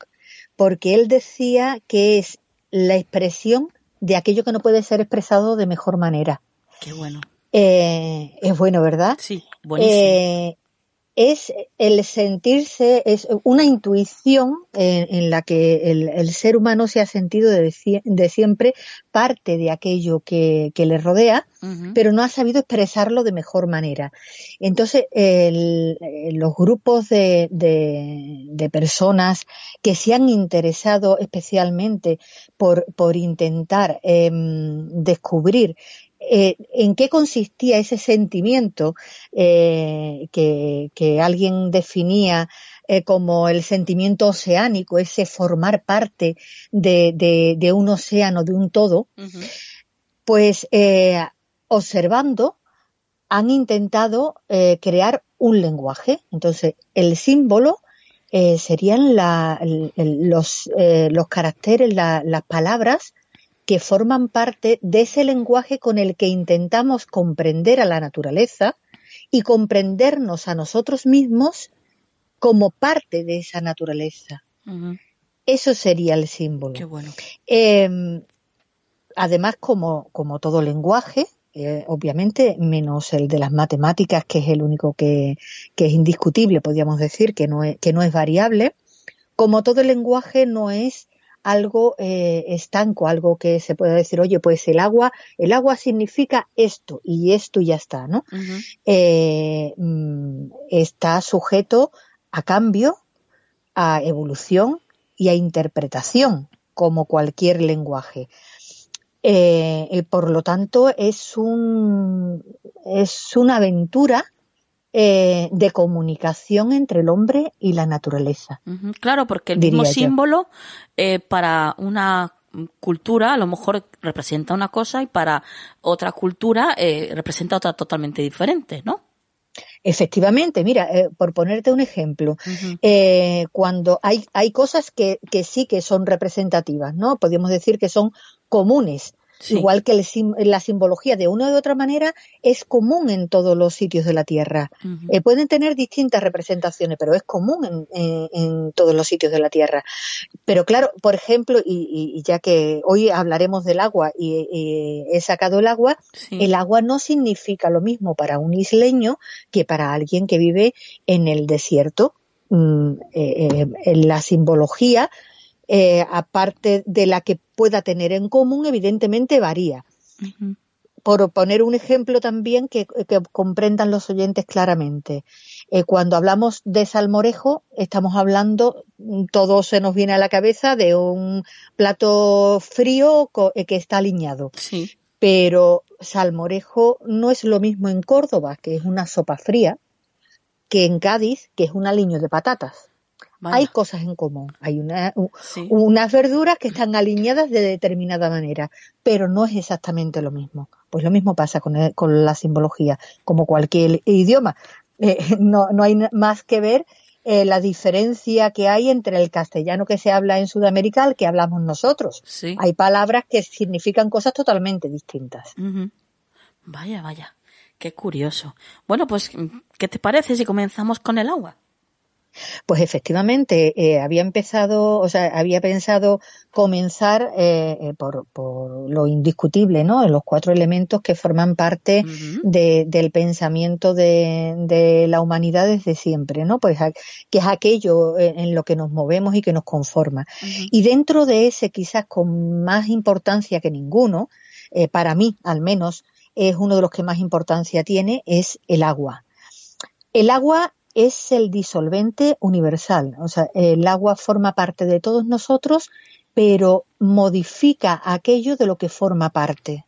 porque él decía que es la expresión de aquello que no puede ser expresado de mejor manera. Qué bueno. Eh, es bueno, ¿verdad? Sí, buenísimo. Eh, es el sentirse, es una intuición en, en la que el, el, ser humano se ha sentido de, de siempre parte de aquello que, que le rodea, uh -huh. pero no ha sabido expresarlo de mejor manera. Entonces, el, los grupos de, de, de, personas que se han interesado especialmente por, por intentar eh, descubrir eh, en qué consistía ese sentimiento eh, que, que, alguien definía eh, como el sentimiento oceánico, ese formar parte de, de, de un océano, de un todo, uh -huh. pues eh, observando han intentado crear un lenguaje. Entonces, el símbolo serían los, los caracteres, las palabras que forman parte de ese lenguaje con el que intentamos comprender a la naturaleza y comprendernos a nosotros mismos como parte de esa naturaleza. Eso sería el símbolo. Qué bueno. Em, además, como, como todo lenguaje, eh, obviamente, menos el de las matemáticas, que es el único que, es indiscutible, podríamos decir, que no es, que no es variable. Como todo lenguaje no es algo eh, estanco, algo que se pueda decir, oye, pues el agua, el agua significa esto y esto y ya está, ¿no? Eh, mm, está sujeto a cambio, a evolución y a interpretación, como cualquier lenguaje. Eh, por lo tanto, es, un, es una aventura eh, de comunicación entre el hombre y la naturaleza. Claro, porque el mismo símbolo eh, para una cultura a lo mejor representa una cosa y para otra cultura representa otra totalmente diferente, ¿no? Efectivamente, mira, por ponerte un ejemplo, cuando hay, hay cosas que, que, sí que son representativas, ¿no? Podríamos decir que son comunes. Igual que la simbología de una u otra manera es común en todos los sitios de la Tierra. Eh, pueden tener distintas representaciones, pero es común en, todos los sitios de la Tierra. Pero claro, por ejemplo, y, ya que hoy hablaremos del agua y, he sacado el agua, el agua no significa lo mismo para un isleño que para alguien que vive en el desierto. Mm, eh, eh, en la simbología eh, aparte de la que pueda tener en común, evidentemente varía. Por poner un ejemplo también que, comprendan los oyentes claramente. Eh, cuando hablamos de salmorejo, estamos hablando, todo se nos viene a la cabeza de un plato frío eh, que está aliñado. Pero salmorejo no es lo mismo en Córdoba, que es una sopa fría, que en Cádiz, que es un aliño de patatas. Hay cosas en común. Hay unas verduras que están alineadas de determinada manera, pero no es exactamente lo mismo. Pues lo mismo pasa con, la simbología, como cualquier idioma. Eh, no, hay más que ver eh, la diferencia que hay entre el castellano que se habla en Sudamérica al que hablamos nosotros. Hay palabras que significan cosas totalmente distintas. Vaya, vaya, qué curioso. Bueno, pues, ¿qué te parece si comenzamos con el agua? Pues efectivamente, eh, había empezado, o sea, había pensado comenzar eh, eh, por, lo indiscutible, ¿no? En los cuatro elementos que forman parte del pensamiento de, la humanidad desde siempre, ¿no? Pues que es aquello en lo que nos movemos y que nos conforma. Y dentro de ese, quizás con más importancia que ninguno, para mí al menos, es uno de los que más importancia tiene, es el agua. El agua es el disolvente universal. O sea, el agua forma parte de todos nosotros, pero modifica aquello de lo que forma parte.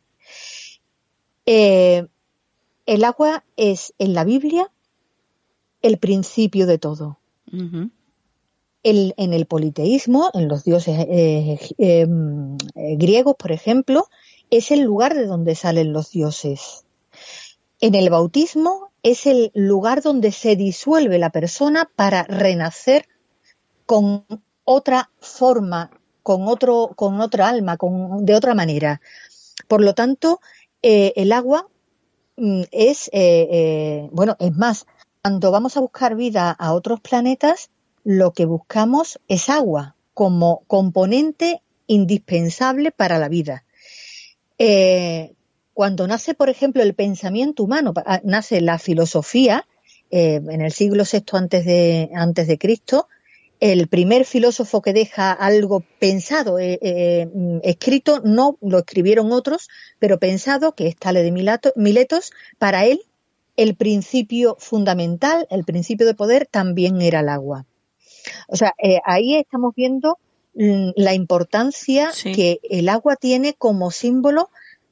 Eh, el agua es en la Biblia el principio de todo. en el politeísmo, en los dioses eh, eh, griegos, por ejemplo, es el lugar de donde salen los dioses. En el bautismo es el lugar donde se disuelve la persona para renacer con otra forma, con otro, con otra alma, con, de otra manera. Por lo tanto, eh, el agua mm, es, eh, eh, bueno, es más, cuando vamos a buscar vida a otros planetas, lo que buscamos es agua como componente indispensable para la vida. Cuando nace, por ejemplo, el pensamiento humano, ah, nace la filosofía, eh, en el siglo VI antes de, antes de Cristo, el primer filósofo que deja algo pensado, eh, eh, escrito, no lo escribieron otros, pero pensado, que es Tale de Miletos, para él el principio fundamental, el principio de poder también era el agua. O sea, ahí estamos viendo mm, la importancia que el agua tiene como símbolo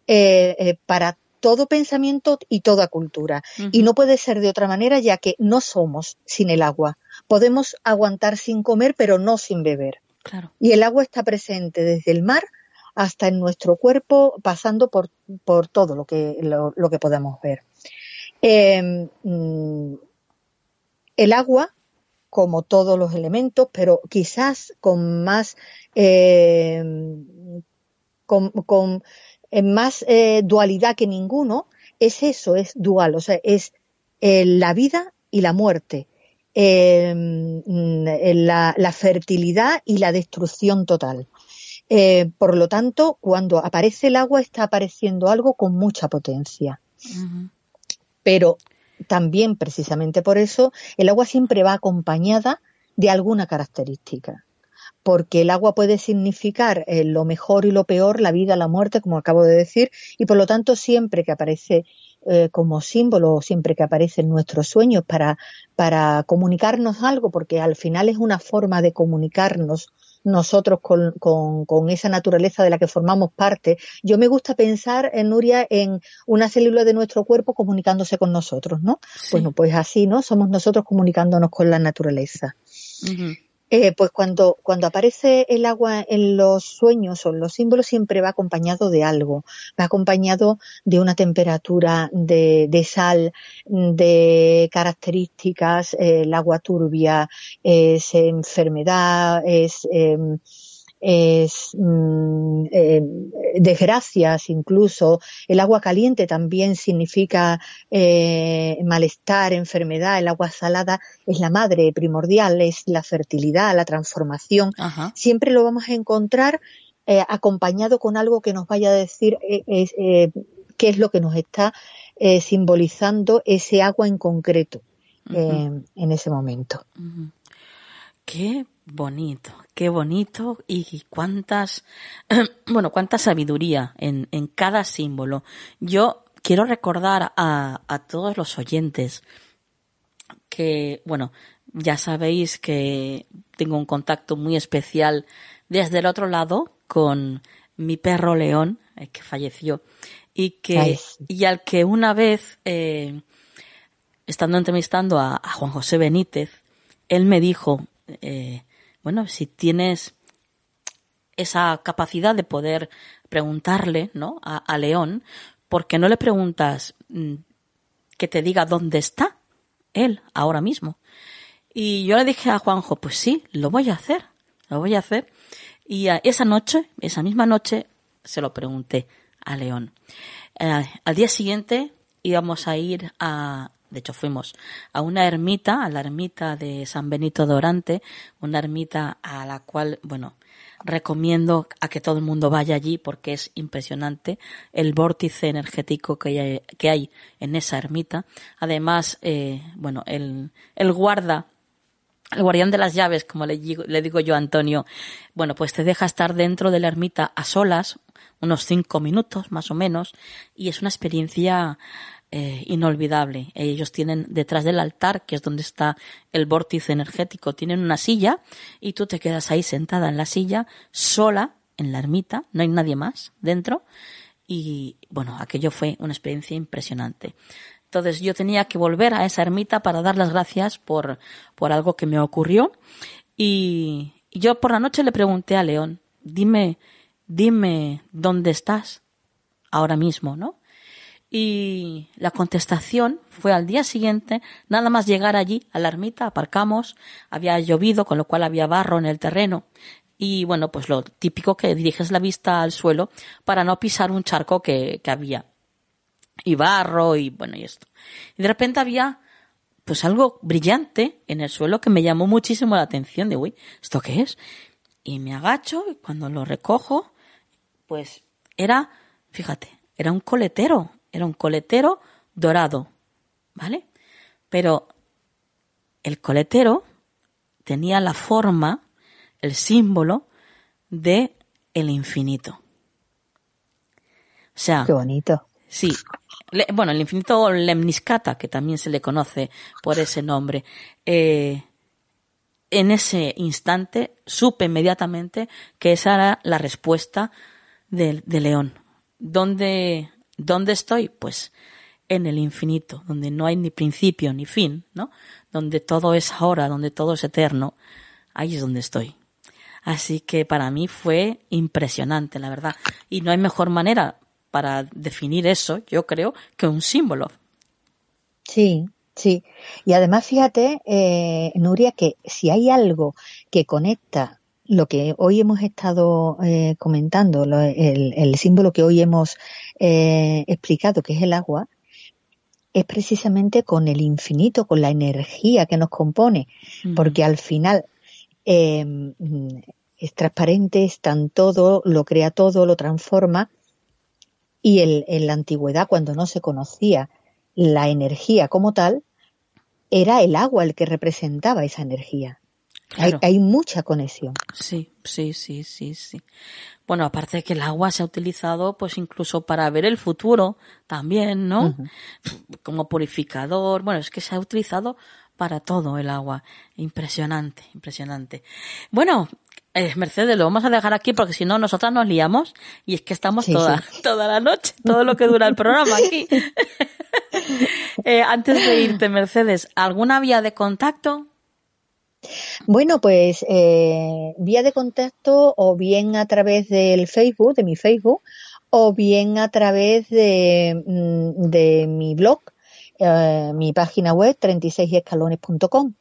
eh, eh, para todo pensamiento y toda cultura. Y no puede ser de otra manera, ya que no somos sin el agua. Podemos aguantar sin comer, pero no sin beber. Y el agua está presente desde el mar hasta en nuestro cuerpo, pasando por, por todo lo que, lo, que podamos ver. Em, mm, el agua como todos los elementos, pero quizás con más, eh, con, más eh, dualidad que ninguno, es eso, es dual, o sea, es la vida y la muerte, la, la, fertilidad y la destrucción total. por lo tanto, cuando aparece el agua está apareciendo algo con mucha potencia. Pero también precisamente por eso el agua siempre va acompañada de alguna característica. Porque el agua puede significar eh, lo mejor y lo peor, la vida, la muerte, como acabo de decir, y por lo tanto siempre que aparece eh, como símbolo, siempre que aparece en nuestros sueños para, para comunicarnos algo, porque al final es una forma de comunicarnos nosotros con, con, esa naturaleza de la que formamos parte. Yo me gusta pensar, en Nuria, en una célula de nuestro cuerpo comunicándose con nosotros, ¿no? Bueno, pues así, ¿no? Somos nosotros comunicándonos con la naturaleza. Eh, pues cuando, cuando aparece el agua en los sueños o en los símbolos siempre va acompañado de algo, va acompañado de una temperatura de, de sal, de características, eh, el agua turbia es enfermedad, es em, es mm, eh, desgracias incluso. El agua caliente también significa eh, malestar, enfermedad. El agua salada es la madre primordial, es la fertilidad, la transformación. Siempre lo vamos a encontrar eh, acompañado con algo que nos vaya a decir qué es lo que nos está simbolizando ese agua en concreto en ese momento. Qué bonito, qué bonito y cuántas, bueno, cuánta sabiduría en, en cada símbolo. Yo quiero recordar a, a todos los oyentes que, bueno, ya sabéis que tengo un contacto muy especial desde el otro lado con mi perro León, eh, que falleció, y que, y al que una vez, eh, estando entrevistando a, a Juan José Benítez, él me dijo, eh, bueno, si tienes esa capacidad de poder preguntarle, ¿no? A, León, ¿por qué no le preguntas mm, que te diga dónde está él ahora mismo? Y yo le dije a Juanjo, pues sí, lo voy a hacer, lo voy a hacer. Y esa noche, esa misma noche, se lo pregunté a León. Eh, al día siguiente íbamos a ir a, de hecho, fuimos a una ermita, a la ermita de San Benito Dorante, una ermita a la cual, bueno, recomiendo a que todo el mundo vaya allí porque es impresionante el vórtice energético que hay, que hay en esa ermita. Además, eh, bueno, el, el guarda el guardián de las llaves, como le digo, le digo, yo a Antonio, bueno, pues te deja estar dentro de la ermita a solas, unos cinco minutos más o menos, y es una experiencia eh, inolvidable. Ellos tienen detrás del altar, que es donde está el vórtice energético, tienen una silla y tú te quedas ahí sentada en la silla, sola, en la ermita, no hay nadie más dentro. Y bueno, aquello fue una experiencia impresionante. Entonces yo tenía que volver a esa ermita para dar las gracias por, por algo que me ocurrió. Y, y yo por la noche le pregunté a León, dime, dime dónde estás ahora mismo, ¿no? Y la contestación fue al día siguiente, nada más llegar allí a la ermita, aparcamos, había llovido, con lo cual había barro en el terreno. Y bueno, pues lo típico que diriges la vista al suelo para no pisar un charco que, que había. Y barro y bueno, y esto. Y de repente había pues algo brillante en el suelo que me llamó muchísimo la atención de, uy, ¿esto qué es? Y me agacho y cuando lo recojo, pues era, fíjate, era un coletero, era un coletero dorado, ¿vale? Pero el coletero tenía la forma, el símbolo de el infinito. O sea, qué bonito. Sí. bueno, el infinito lemniscata, que también se le conoce por ese nombre. Eh, en ese instante supe inmediatamente que esa era la respuesta de, de León. ¿Dónde, ¿Dónde estoy? Pues en el infinito, donde no hay ni principio ni fin, ¿no? Donde todo es ahora, donde todo es eterno, ahí es donde estoy. Así que para mí fue impresionante, la verdad. Y no hay mejor manera para definir eso, yo creo, que un símbolo. Sí, Sí, y además fíjate, eh, Nuria, que si hay algo que conecta lo que hoy hemos estado eh, comentando, el, símbolo que hoy hemos eh, explicado, que es el agua, es precisamente con el infinito, con la energía que nos compone, porque al final em, es transparente, está en todo, lo crea todo, lo transforma, y en la antigüedad, cuando no se conocía la energía como tal, era el agua el que representaba esa energía. Hay, mucha conexión. Sí, sí, sí, sí, sí. Bueno, aparte de que el agua se ha utilizado pues incluso para ver el futuro también, ¿no? Como purificador. Bueno, es que se ha utilizado para todo el agua. Impresionante, impresionante. Bueno, eh, Mercedes, lo vamos a dejar aquí porque si no nosotras nos liamos y es que estamos toda, toda la noche, todo lo que dura el programa aquí. Eh, antes de irte, Mercedes, ¿alguna vía de contacto? Bueno, pues eh, vía de contacto o bien a través del Facebook, de mi Facebook, o bien a través de, mm, mi blog, eh, mi página web 36escalones.com.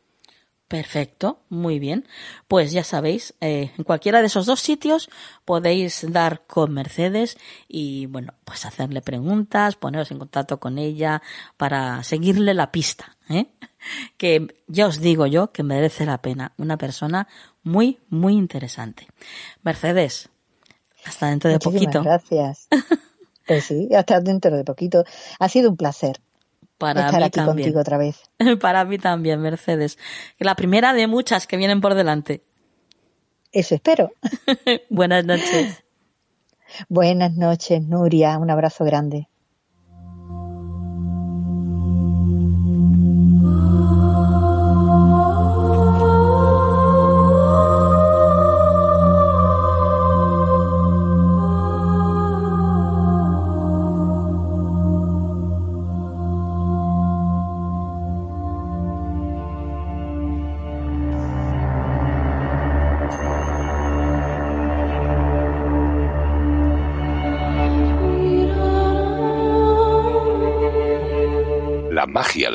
Perfecto, muy bien. Pues ya sabéis, eh, en cualquiera de esos dos sitios podéis dar con Mercedes y, bueno, pues hacerle preguntas, poneros en contacto con ella para seguirle la pista, ¿eh? Que ya os digo yo que merece la pena. Una persona muy, muy interesante. Mercedes, hasta dentro de poquito. Gracias. Pues sí, hasta dentro de poquito. Ha sido un placer. Para mí también. otra vez. Para mí también, Mercedes. La primera de muchas que vienen por delante. Eso espero. Buenas noches. Buenas noches, Nuria. Un abrazo grande.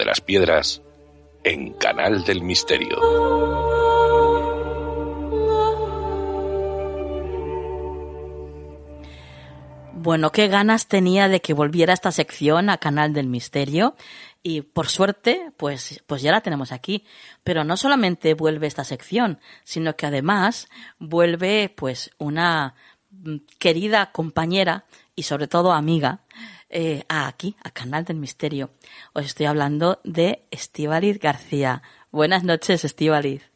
Las piedras en Canal del Misterio. Bueno, qué ganas tenía de que volviera esta sección a Canal del Misterio y por suerte, pues, pues ya la tenemos aquí. Pero no solamente vuelve esta sección, sino que además vuelve pues una mm, querida compañera y sobre todo amiga eh, aquí, a Canal del Misterio. Os estoy hablando de Estíbaliz García. Buenas noches, Estíbaliz.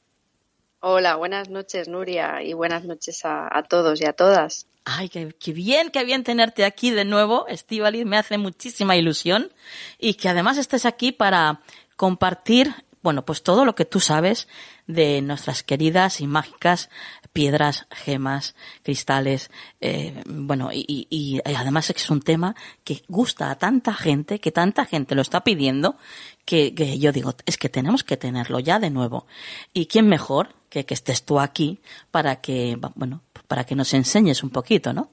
Hola, buenas noches, Nuria, y buenas noches a, todos y a todas. Ay, qué, bien, qué bien tenerte aquí de nuevo, Estíbaliz. Me hace muchísima ilusión y que además estés aquí para compartir, bueno, pues todo lo que tú sabes de nuestras queridas y mágicas piedras, gemas, cristales, eh, bueno, y, y, además es un tema que gusta a tanta gente, que tanta gente lo está pidiendo, que, yo digo, es que tenemos que tenerlo ya de nuevo. ¿Y quién mejor que estés tú aquí para que, bueno, para que nos enseñes un poquito, ¿no?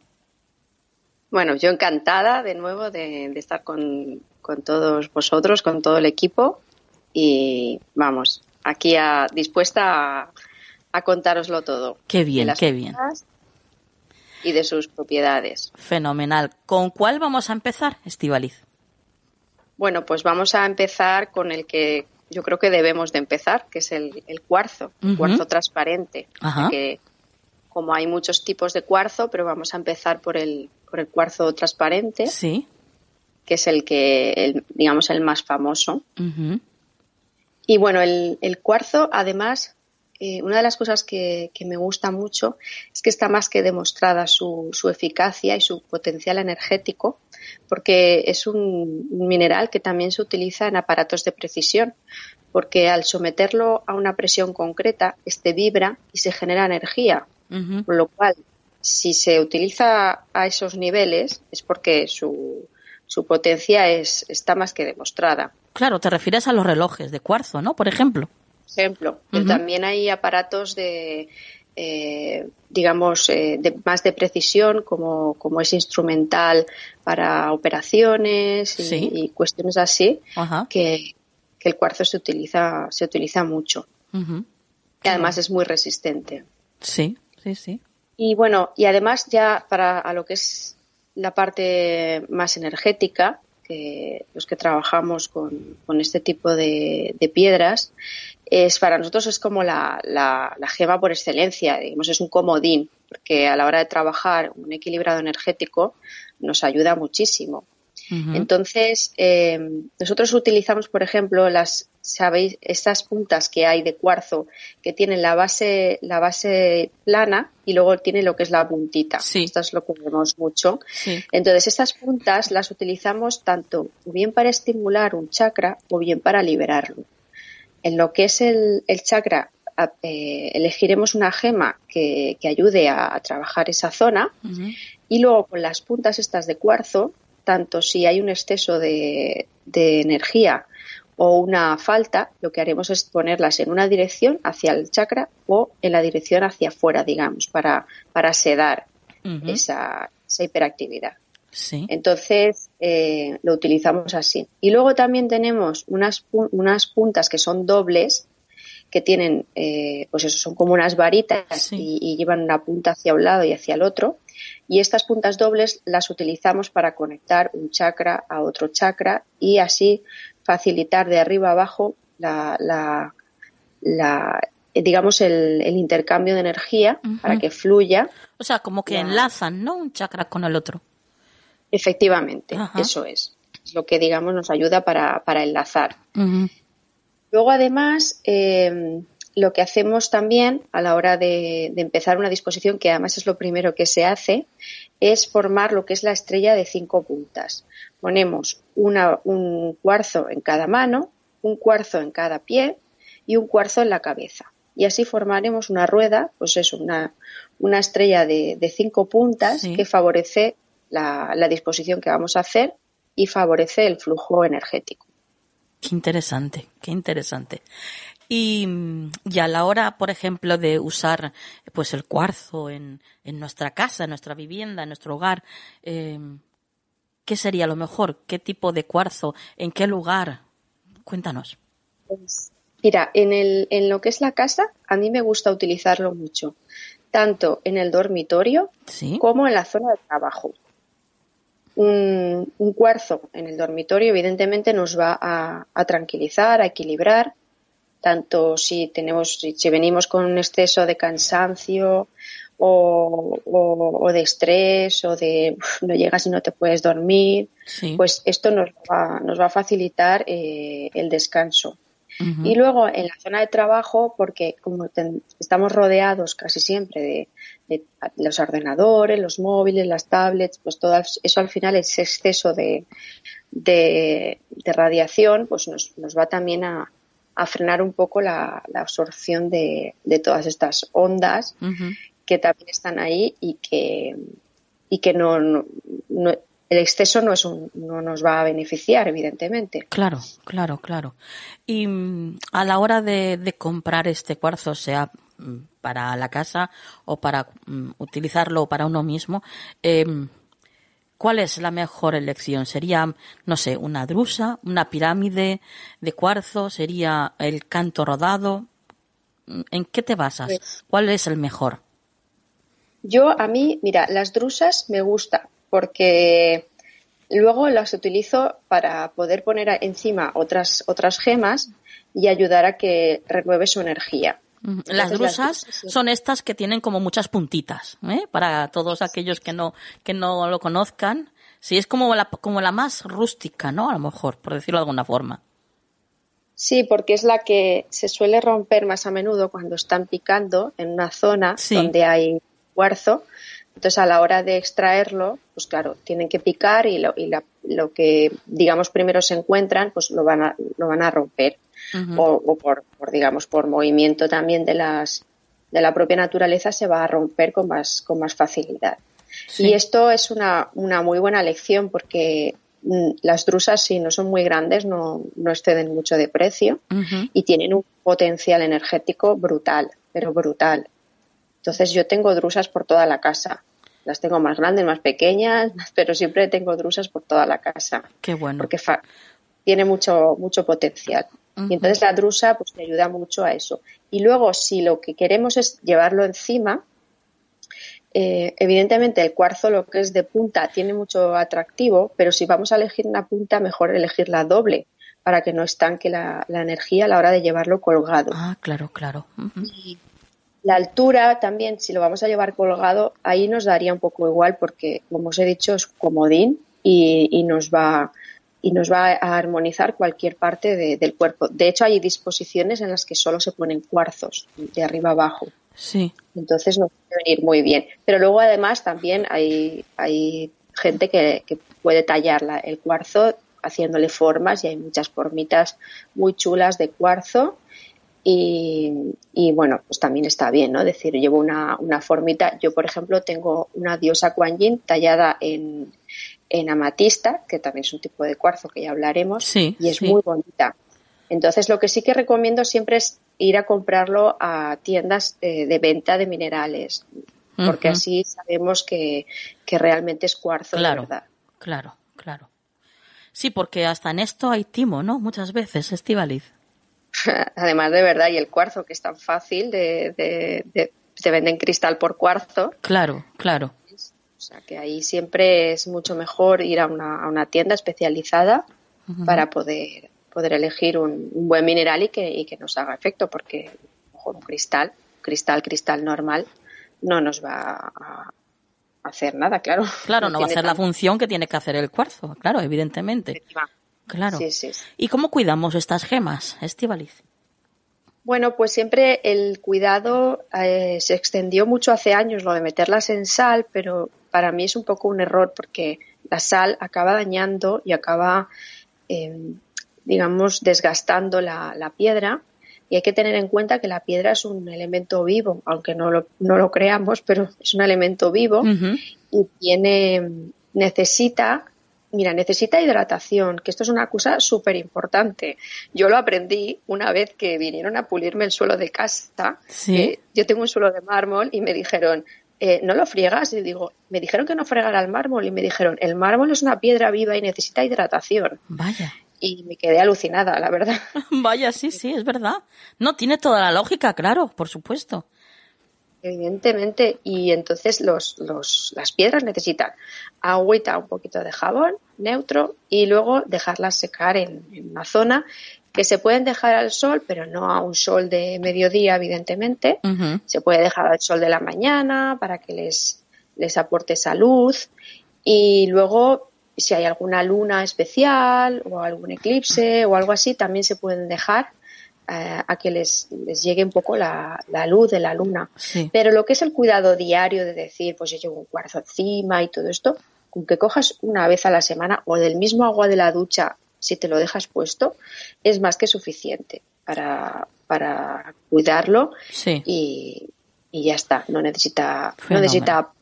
Bueno, yo encantada de nuevo de, de estar con todos vosotros, con todo el equipo y vamos, aquí a, dispuesta a, a contároslo todo. Qué bien, qué bien. Y de sus propiedades. Fenomenal. ¿Con cuál vamos a empezar, Estivaliz? Bueno, pues vamos a empezar con el que yo creo que debemos de empezar, que es el, cuarzo, el cuarzo transparente. Que, como hay muchos tipos de cuarzo, pero vamos a empezar por el, por el cuarzo transparente. Sí. Que es el que, el, digamos, el más famoso. Y bueno, el, el cuarzo, además, eh, una de las cosas que, me gusta mucho es que está más que demostrada su, su eficacia y su potencial energético, porque es un, mineral que también se utiliza en aparatos de precisión, porque al someterlo a una presión concreta, este vibra y se genera energía, con lo cual, si se utiliza a esos niveles, es porque su, su potencia es, está más que demostrada. Claro, te refieres a los relojes de cuarzo, ¿no? Por ejemplo ejemplo. también hay aparatos de, eh, digamos, eh, de, más de precisión, como, como es instrumental para operaciones y, cuestiones así, que, el cuarzo se utiliza, se utiliza mucho. Y además es muy resistente. Sí, sí, sí. Y bueno, y además ya para a lo que es la parte más energética, que los que trabajamos con, este tipo de, piedras, es para nosotros es como la, la, gema por excelencia, digamos, es un comodín, porque a la hora de trabajar un equilibrado energético nos ayuda muchísimo. Entonces, eh, nosotros utilizamos, por ejemplo, las, sabéis, estas puntas que hay de cuarzo que tienen la base, la base plana y luego tiene lo que es la puntita. Esto es lo que vemos mucho. Entonces, estas puntas las utilizamos tanto bien para estimular un chakra o bien para liberarlo. En lo que es el, chakra, eh, elegiremos una gema que, ayude a, trabajar esa zona y luego con las puntas estas de cuarzo tanto si hay un exceso de, energía o una falta, lo que haremos es ponerlas en una dirección hacia el chakra o en la dirección hacia afuera, digamos, para, para sedar esa, hiperactividad. Entonces eh, lo utilizamos así. Y luego también tenemos unas, unas puntas que son dobles, que tienen, eh, pues eso, son como unas varitas y, y, llevan una punta hacia un lado y hacia el otro. Y estas puntas dobles las utilizamos para conectar un chakra a otro chakra y así facilitar de arriba abajo la, la, digamos el, intercambio de energía para que fluya. O sea, como que enlazan, ¿no? Un chakra con el otro. Efectivamente, eso es. Es lo que digamos nos ayuda para, enlazar. Luego además eh, lo que hacemos también a la hora de, empezar una disposición, que además es lo primero que se hace, es formar lo que es la estrella de cinco puntas. Ponemos un cuarzo en cada mano, un cuarzo en cada pie y un cuarzo en la cabeza. Y así formaremos una rueda, pues eso, una, una estrella de, cinco puntas que favorece la, la disposición que vamos a hacer y favorece el flujo energético. Qué interesante, qué interesante. Y, a la hora, por ejemplo, de usar pues el cuarzo en, en nuestra casa, en nuestra vivienda, en nuestro hogar, em, ¿qué sería lo mejor? ¿Qué tipo de cuarzo? ¿En qué lugar? Cuéntanos. Pues, mira, en, el, en lo que es la casa, a mí me gusta utilizarlo mucho, tanto en el dormitorio como en la zona de trabajo. Un, un, cuarzo en el dormitorio, evidentemente, nos va a, a tranquilizar, a equilibrar tanto si tenemos, si venimos con un exceso de cansancio o, de estrés o de no llegas y no te puedes dormir, pues esto nos va, nos va a facilitar eh, el descanso. Y luego en la zona de trabajo, porque como estamos rodeados casi siempre de, los ordenadores, los móviles, las tablets, pues todo eso al final, ese exceso de, de, radiación, pues nos, nos va también a, a frenar un poco la, absorción de, todas estas ondas que también están ahí y que, y que no, el exceso no, es un, no nos va a beneficiar, evidentemente. Claro, claro, claro. Y mm, a la hora de, comprar este cuarzo, sea mm, para la casa o para mm, utilizarlo para uno mismo, eh, ¿Cuál es la mejor elección? ¿Sería, no sé, una drusa, una pirámide de cuarzo? ¿Sería el canto rodado? ¿En qué te basas? Pues ¿Cuál es el mejor? Yo, a mí, mira, las drusas me gustan porque luego las utilizo para poder poner encima otras, otras gemas y ayudar a que renueve su energía. Las drusas son estas que tienen como muchas puntitas, ¿eh? Para todos aquellos que no, que no lo conozcan. Sí, es como la, como la más rústica, ¿no? A lo mejor, por decirlo de alguna forma. Sí, porque es la que se suele romper más a menudo cuando están picando en una zona donde hay cuarzo. Entonces, a la hora de extraerlo, pues claro, tienen que picar y lo, y lo que, digamos, primero se encuentran, pues lo van a, lo van a romper o, por, digamos, por movimiento también de las de la propia naturaleza se va a romper con más, con más facilidad. Y esto es una, una muy buena lección porque mm, las drusas, si no son muy grandes, no, no exceden mucho de precio y tienen un potencial energético brutal, pero brutal. Entonces yo tengo drusas por toda la casa. Las tengo más grandes, más pequeñas, pero siempre tengo drusas por toda la casa. Qué bueno. Porque tiene mucho, mucho potencial. Y entonces la drusa pues te ayuda mucho a eso. Y luego, si lo que queremos es llevarlo encima, eh, evidentemente el cuarzo, lo que es de punta, tiene mucho atractivo, pero si vamos a elegir una punta, mejor elegirla doble para que no estanque la, energía a la hora de llevarlo colgado. Ah, claro, claro. la altura también, si lo vamos a llevar colgado, ahí nos daría un poco igual porque, como os he dicho, es comodín y, nos va y nos va a armonizar cualquier parte del cuerpo. De hecho, hay disposiciones en las que solo se ponen cuarzos de arriba abajo. Sí. Entonces nos puede venir muy bien. Pero luego además también hay, hay gente que, puede tallar el cuarzo haciéndole formas y hay muchas formitas muy chulas de cuarzo. Y, bueno, pues también está bien, ¿no? Es decir, llevo una, una formita. Yo, por ejemplo, tengo una diosa Kuan Yin tallada en, en amatista, que también es un tipo de cuarzo que ya hablaremos, y es muy bonita. Entonces, lo que sí que recomiendo siempre es ir a comprarlo a tiendas de, venta de minerales, porque así sabemos que, realmente es cuarzo claro, de verdad. Claro, claro. Sí, porque hasta en esto hay timo, ¿no? Muchas veces, Estivaliz. Además de verdad, y el cuarzo, que es tan fácil de, de, te venden cristal por cuarzo. Claro, claro. O sea que ahí siempre es mucho mejor ir a una, a una tienda especializada para poder, poder elegir un, buen mineral y que, y que nos haga efecto, porque un cristal, cristal, cristal normal, no nos va a hacer nada, claro. Claro, no, va a hacer la función que tiene que hacer el cuarzo, claro, evidentemente. Claro. ¿Y cómo cuidamos estas gemas, Estivaliz? Bueno, pues siempre el cuidado eh, se extendió mucho hace años lo de meterlas en sal, pero para mí es un poco un error porque la sal acaba dañando y acaba, em, digamos, desgastando la, piedra. Y hay que tener en cuenta que la piedra es un elemento vivo, aunque no lo, no lo creamos, pero es un elemento vivo y tiene, necesita mira, necesita hidratación, que esto es una cosa súper importante. Yo lo aprendí una vez que vinieron a pulirme el suelo de casa. ¿Sí? yo tengo un suelo de mármol y me dijeron, eh, ¿no lo friegas? Y digo, me dijeron que no fregara el mármol y me dijeron, el mármol es una piedra viva y necesita hidratación. Vaya. Y me quedé alucinada, la verdad. Vaya, sí, sí, es verdad. No, tiene toda la lógica, claro, por supuesto. Evidentemente, y entonces los, los, las piedras necesitan agüita, un poquito de jabón neutro y luego dejarlas secar en, en una zona que se pueden dejar al sol, pero no a un sol de mediodía, evidentemente. Se puede dejar al sol de la mañana para que les, les aporte salud. Y luego, si hay alguna luna especial o algún eclipse o algo así, también se pueden dejar eh, a que les, les, llegue un poco la, la luz de la luna. Pero lo que es el cuidado diario de decir, pues yo llevo un cuarzo encima y todo esto, con que cojas una vez a la semana o del mismo agua de la ducha si te lo dejas puesto, es más que suficiente para, para cuidarlo y, y, ya está. No necesita, no necesita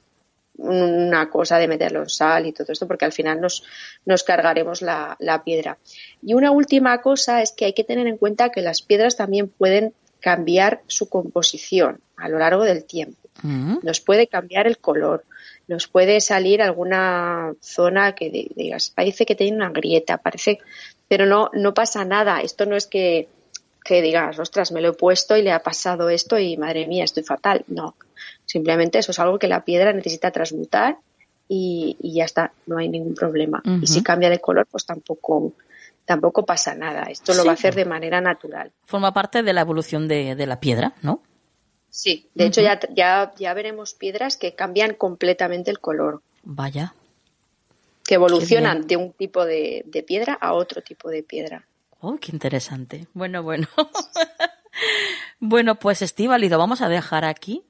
una cosa de meterlo en sal y todo esto, porque al final nos, nos cargaremos la, la, piedra. Y una última cosa es que hay que tener en cuenta que las piedras también pueden cambiar su composición a lo largo del tiempo. Mm. Nos puede cambiar el color, nos puede salir alguna zona que digas, parece que tiene una grieta, parece, pero no, no pasa nada. Esto no es que, que digas, ostras, me lo he puesto y le ha pasado esto y madre mía, estoy fatal. No, simplemente eso es algo que la piedra necesita transmutar y, ya está, no hay ningún problema. Y si cambia de color, pues tampoco, tampoco pasa nada. Esto lo va a hacer de manera natural. Forma parte de la evolución de, de la piedra, ¿no? Sí, de hecho ya, ya, ya veremos piedras que cambian completamente el color. Vaya. Que evolucionan de un tipo de, de, piedra a otro tipo de piedra. Oh, qué interesante. Bueno, bueno. bueno, pues Estíbal, lo vamos a dejar aquí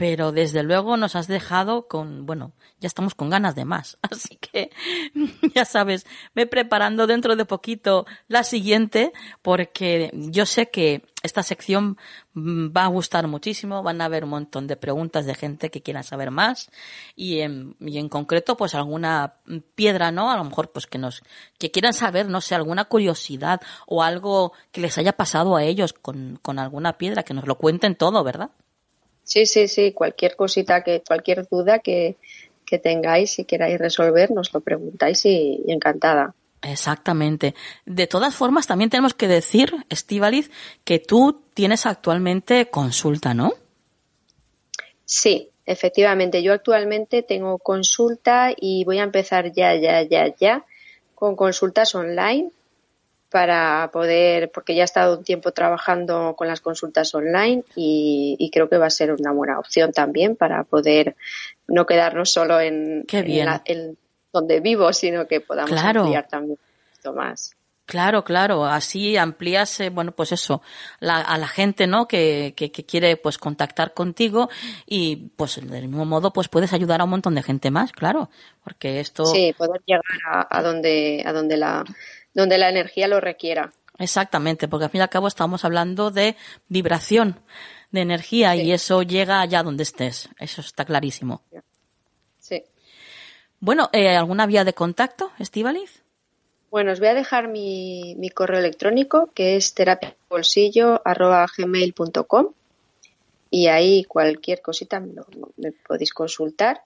pero desde luego nos has dejado con, bueno, ya estamos con ganas de más. Así que, ya sabes, me preparando dentro de poquito la siguiente, porque yo sé que esta sección mm, va a gustar muchísimo, van a haber un montón de preguntas de gente que quiera saber más y en, y en concreto pues alguna piedra, ¿no? A lo mejor pues que nos, que quieran saber, no sé, alguna curiosidad o algo que les haya pasado a ellos con, con alguna piedra, que nos lo cuenten todo, ¿verdad? Sí, sí, sí, cualquier cosita, que cualquier duda que, que tengáis y queráis resolver, nos lo preguntáis y, encantada. Exactamente. De todas formas, también tenemos que decir, Estivaliz, que tú tienes actualmente consulta, ¿no? Sí, efectivamente. Yo actualmente tengo consulta y voy a empezar ya, ya, ya, ya con consultas online para poder, porque ya he estado un tiempo trabajando con las consultas online y, creo que va a ser una buena opción también para poder no quedarnos solo en, donde vivo, sino que podamos ampliar también esto más. Claro, claro, así amplías, eh, bueno, pues eso, a la gente, ¿no? Que, que, quiere, pues, contactar contigo y, pues, del mismo modo, pues, puedes ayudar a un montón de gente más, claro, porque esto... Sí, poder llegar a, donde, a donde la, donde la energía lo requiera. Exactamente, porque al fin y al cabo estamos hablando de vibración, de energía y eso llega allá donde estés, eso está clarísimo. Sí. Bueno, eh, ¿alguna vía de contacto, Estivaliz? Bueno, os voy a dejar mi, correo electrónico que es terapiabolsillo.gmail.com y ahí cualquier cosita me, podéis consultar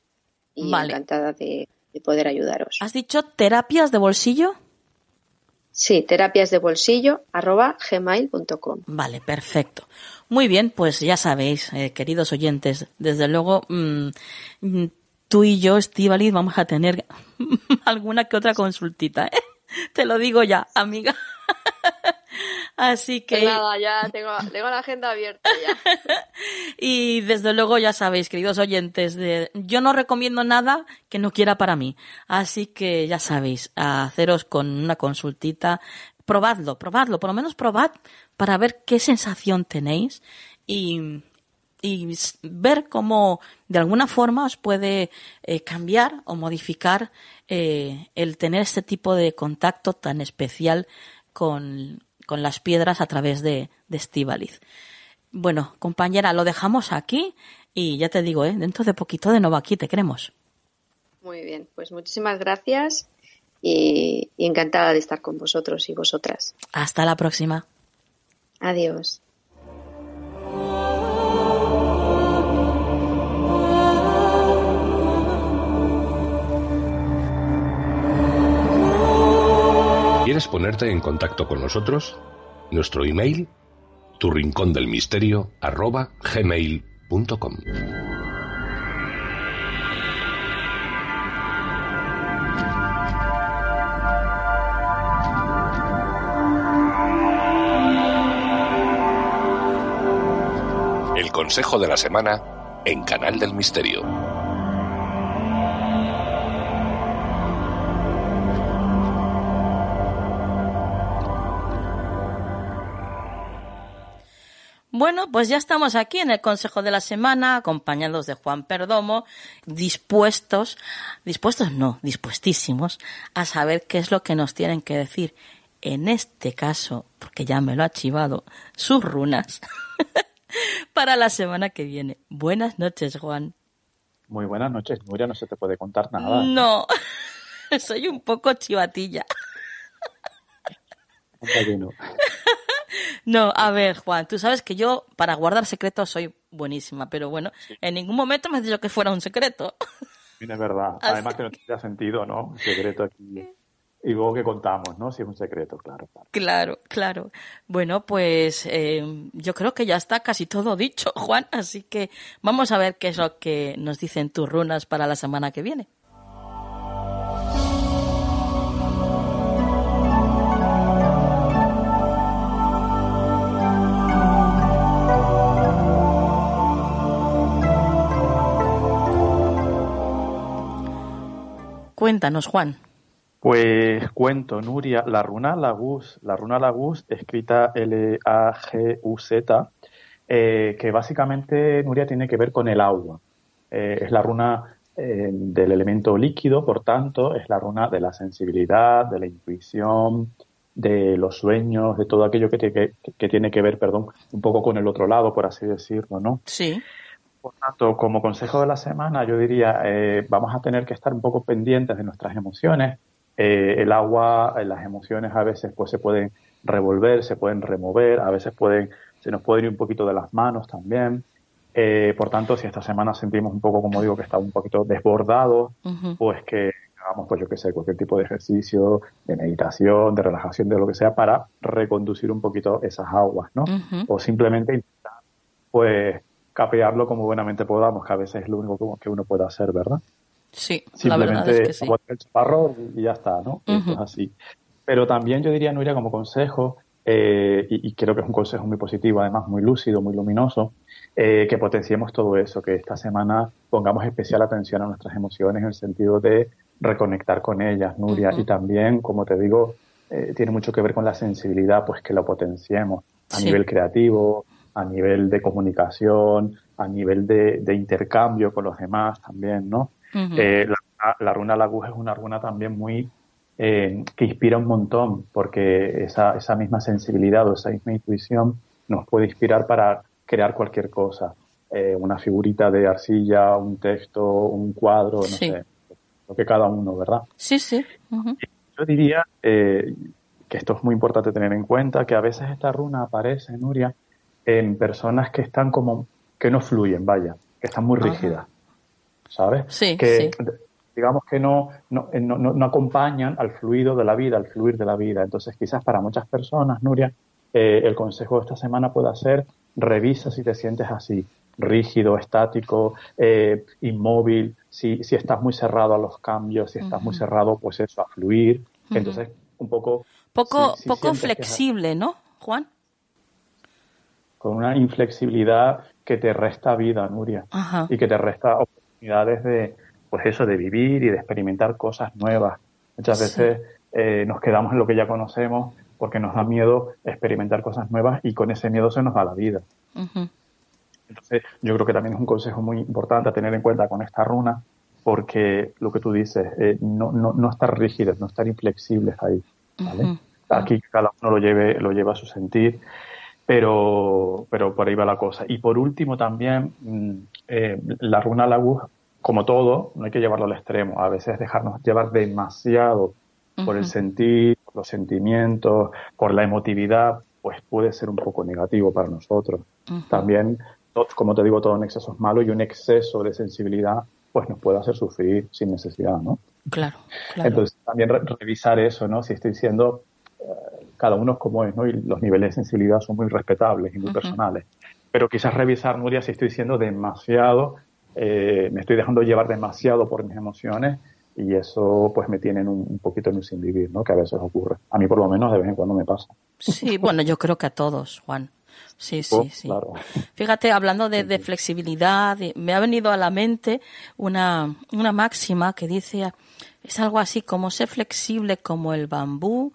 y encantada de, poder ayudaros. ¿Has dicho terapias de bolsillo? Sí, terapiasdebolsillo.gmail.com. Vale, perfecto. Muy bien, pues ya sabéis, eh, queridos oyentes, desde luego mm, tú y yo, Estivaliz, vamos a tener alguna que otra consultita. ¿eh? Te lo digo ya, amiga. Así que. Pues nada, ya tengo, la agenda abierta ya. y desde luego ya sabéis, queridos oyentes, de, yo no recomiendo nada que no quiera para mí. Así que ya sabéis, haceros con una consultita, probadlo, probadlo, por lo menos probad para ver qué sensación tenéis y, y ver cómo de alguna forma os puede eh, cambiar o modificar eh, el tener este tipo de contacto tan especial con, las piedras a través de, de Bueno, compañera, lo dejamos aquí y ya te digo, ¿eh? dentro de poquito de nuevo aquí te queremos. Muy bien, pues muchísimas gracias y encantada de estar con vosotros y vosotras. Hasta la próxima. Adiós. ¿Quieres ponerte en contacto con nosotros? Nuestro email, tu arroba gmail.com. El consejo de la semana en Canal del Misterio. Bueno, pues ya estamos aquí en el Consejo de la Semana, acompañados de Juan Perdomo, dispuestos, dispuestos no, dispuestísimos a saber qué es lo que nos tienen que decir. En este caso, porque ya me lo ha chivado, sus runas para la semana que viene. Buenas noches, Juan. Muy buenas noches, Nuria, no se te puede contar nada. No, soy un poco chivatilla. No, a ver, Juan, tú sabes que yo para guardar secretos soy buenísima, pero bueno, en ningún momento me has dicho que fuera un secreto. es verdad. Además que no tiene sentido, ¿no? Un secreto aquí. Y luego que contamos, ¿no? Si es un secreto, claro. Claro, claro. Bueno, pues eh, yo creo que ya está casi todo dicho, Juan, así que vamos a ver qué es lo que nos dicen tus runas para la semana que viene. Cuéntanos, Juan. Pues cuento, Nuria, la runa Lagus, la runa Lagus, escrita L-A-G-U-Z, eh, que básicamente, Nuria, tiene que ver con el agua. Eh, es la runa eh, del elemento líquido, por tanto, es la runa de la sensibilidad, de la intuición, de los sueños, de todo aquello que, que tiene que ver, perdón, un poco con el otro lado, por así decirlo, ¿no? Sí. Por tanto, como consejo de la semana, yo diría, eh, vamos a tener que estar un poco pendientes de nuestras emociones. Eh, el agua, eh, las emociones a veces pues se pueden revolver, se pueden remover, a veces pueden, se nos puede ir un poquito de las manos también. por tanto, si esta semana sentimos un poco, como digo, que está un poquito desbordado, pues que hagamos, pues yo qué sé, cualquier tipo de ejercicio, de meditación, de relajación, de lo que sea, para reconducir un poquito esas aguas, ¿no? O simplemente intentar, pues, capearlo como buenamente podamos, que a veces es lo único que uno puede hacer, ¿verdad? Sí, Simplemente la verdad es que sí. el chaparro y ya está, ¿no? Esto es así. Pero también yo diría, Nuria, como consejo, eh, y, y, creo que es un consejo muy positivo, además muy lúcido, muy luminoso, eh, que potenciemos todo eso, que esta semana pongamos especial atención a nuestras emociones en el sentido de reconectar con ellas, Nuria, y también, como te digo, eh, tiene mucho que ver con la sensibilidad, pues que lo potenciemos a Sí. nivel creativo, a nivel de comunicación, a nivel de, de intercambio con los demás también, ¿no? Ujú. Eh, la, la runa Lagus es una runa también muy eh, que inspira un montón, porque esa, esa misma sensibilidad o esa misma intuición nos puede inspirar para crear cualquier cosa. Eh, una figurita de arcilla, un texto, un cuadro, no Sí. sé, lo que cada uno, ¿verdad? Sí, sí. Yo diría eh, que esto es muy importante tener en cuenta, que a veces esta runa aparece, Nuria, en personas que están como, que no fluyen, vaya, que están muy Ajá. rígidas, ¿sabes? Sí, que, sí. digamos que no, no, eh, no, no- no acompañan al fluido de la vida, al fluir de la vida. Entonces, quizás para muchas personas, Nuria, eh, el consejo de esta semana puede ser, revisa si te sientes así, rígido, estático, eh, inmóvil, si, si estás muy cerrado a los cambios, si estás muy cerrado, pues eso, a fluir. Entonces, un poco... Poco, si- si poco que- flexible, ¿no, Juan? Con una inflexibilidad que te resta vida, Nuria, Ajá. y que te resta oportunidades de, pues eso, de vivir y de experimentar cosas nuevas. Muchas Sí. veces eh, nos quedamos en lo que ya conocemos porque nos da miedo experimentar cosas nuevas y con ese miedo se nos va la vida. Entonces, yo creo que también es un consejo muy importante a tener en cuenta con esta runa, porque lo que tú dices, eh, no, no, no estar rígidos, no estar inflexibles ahí. Aquí cada uno lo lleve, lo lleva a su sentir, pero, pero por ahí va la cosa. Y por último también, mm, eh, la runa Lagus, como todo, no hay que llevarlo al extremo. A veces dejarnos llevar demasiado por el sentir, por los sentimientos, por la emotividad, pues puede ser un poco negativo para nosotros. También, como te digo, todo en exceso es malo y un exceso de sensibilidad pues nos puede hacer sufrir sin necesidad, ¿no? Claro, claro. Entonces, también re- revisar eso, ¿no? Si estoy siendo, cada uno es como es, ¿no? Y los niveles de sensibilidad son muy respetables y muy personales. Pero quizás revisar, Nuria, si estoy siendo demasiado, eh, me estoy dejando llevar demasiado por mis emociones y eso pues me tiene en un, un poquito en un sin vivir, ¿no? Que a veces ocurre. A mí por lo menos de vez en cuando me pasa. Sí, bueno, yo creo que a todos, Juan. Sí, Oh, sí, sí. Claro. Fíjate, hablando de, de flexibilidad, me ha venido a la mente una, una máxima que dice, es algo así como ser flexible como el bambú,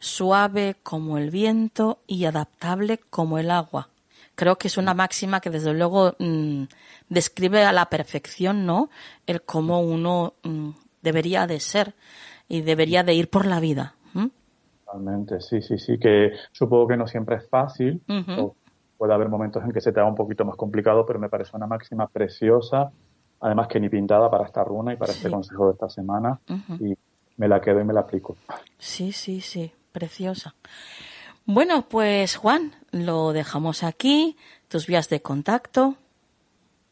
suave como el viento y adaptable como el agua. Creo que es una máxima que desde luego mm, describe a la perfección, ¿no? El cómo uno mm, debería de ser y debería de ir por la vida. Totalmente, sí, sí, sí, que supongo que no siempre es fácil, o puede haber momentos en que se te haga un poquito más complicado, pero me parece una máxima preciosa, además que ni pintada para esta runa y para este consejo de esta semana, y me la quedo y me la aplico. Sí, sí, sí, preciosa. Bueno, pues Juan, lo dejamos aquí, tus vías de contacto.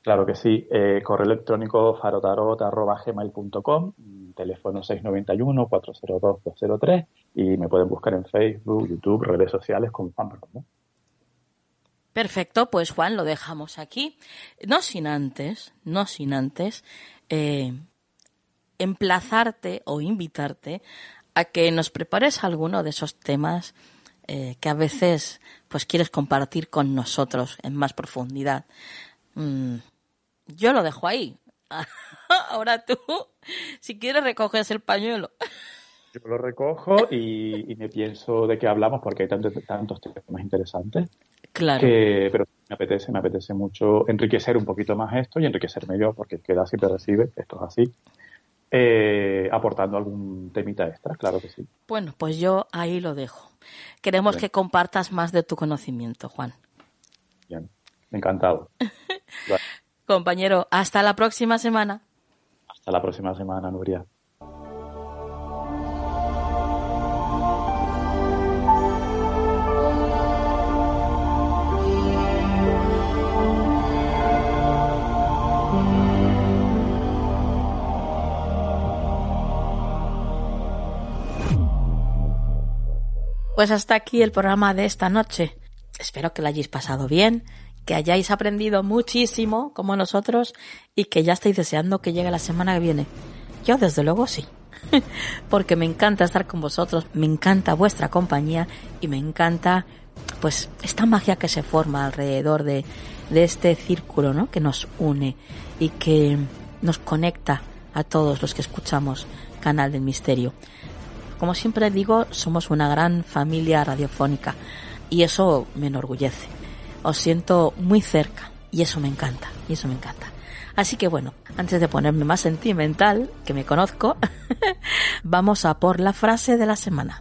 Claro que sí, eh, correo electrónico farotarot.gmail.com, teléfono 691-402-203 y me pueden buscar en Facebook, YouTube, redes sociales con Juan. Perfecto, pues Juan, lo dejamos aquí. No sin antes, no sin antes, eh, emplazarte o invitarte a que nos prepares alguno de esos temas eh, que a veces pues quieres compartir con nosotros en más profundidad. Mm, yo lo dejo ahí. Ahora tú, si quieres, recoges el pañuelo. Yo lo recojo y, y me pienso de qué hablamos porque hay tantos, tantos temas interesantes. Claro. que, pero me apetece, me apetece mucho enriquecer un poquito más esto y enriquecerme yo, porque el que da siempre recibe, esto es así, eh, aportando algún temita extra, claro que sí. Bueno, pues yo ahí lo dejo. Queremos Bien. que compartas más de tu conocimiento, Juan. Bien, encantado. Compañero, hasta la próxima semana. hasta la próxima semana, Nuria. Pues hasta aquí el programa de esta noche. Espero que lo hayáis pasado bien, que hayáis aprendido muchísimo como nosotros y que ya estáis deseando que llegue la semana que viene. Yo desde luego sí. Porque me encanta estar con vosotros, me encanta vuestra compañía y me encanta pues esta magia que se forma alrededor de, de este círculo ¿no? que nos une y que nos conecta a todos los que escuchamos Canal del Misterio. Como siempre digo, somos una gran familia radiofónica y eso me enorgullece. Os siento muy cerca y eso me encanta, y eso me encanta. Así que bueno, antes de ponerme más sentimental, que me conozco, vamos a por la frase de la semana.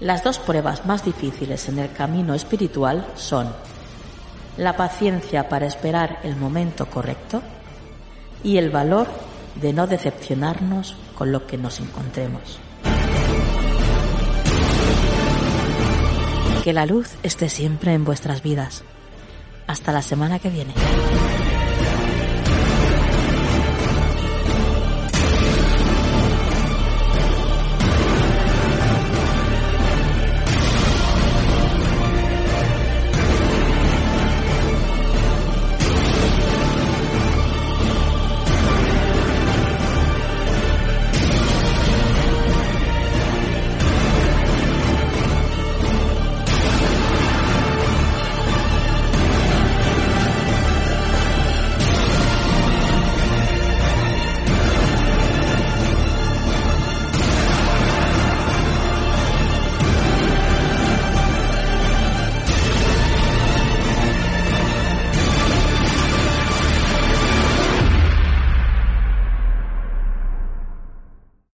Las dos pruebas más difíciles en el camino espiritual son la paciencia para esperar el momento correcto y el valor de no decepcionarnos con lo que nos encontremos. Que la luz esté siempre en vuestras vidas. Hasta la semana que viene.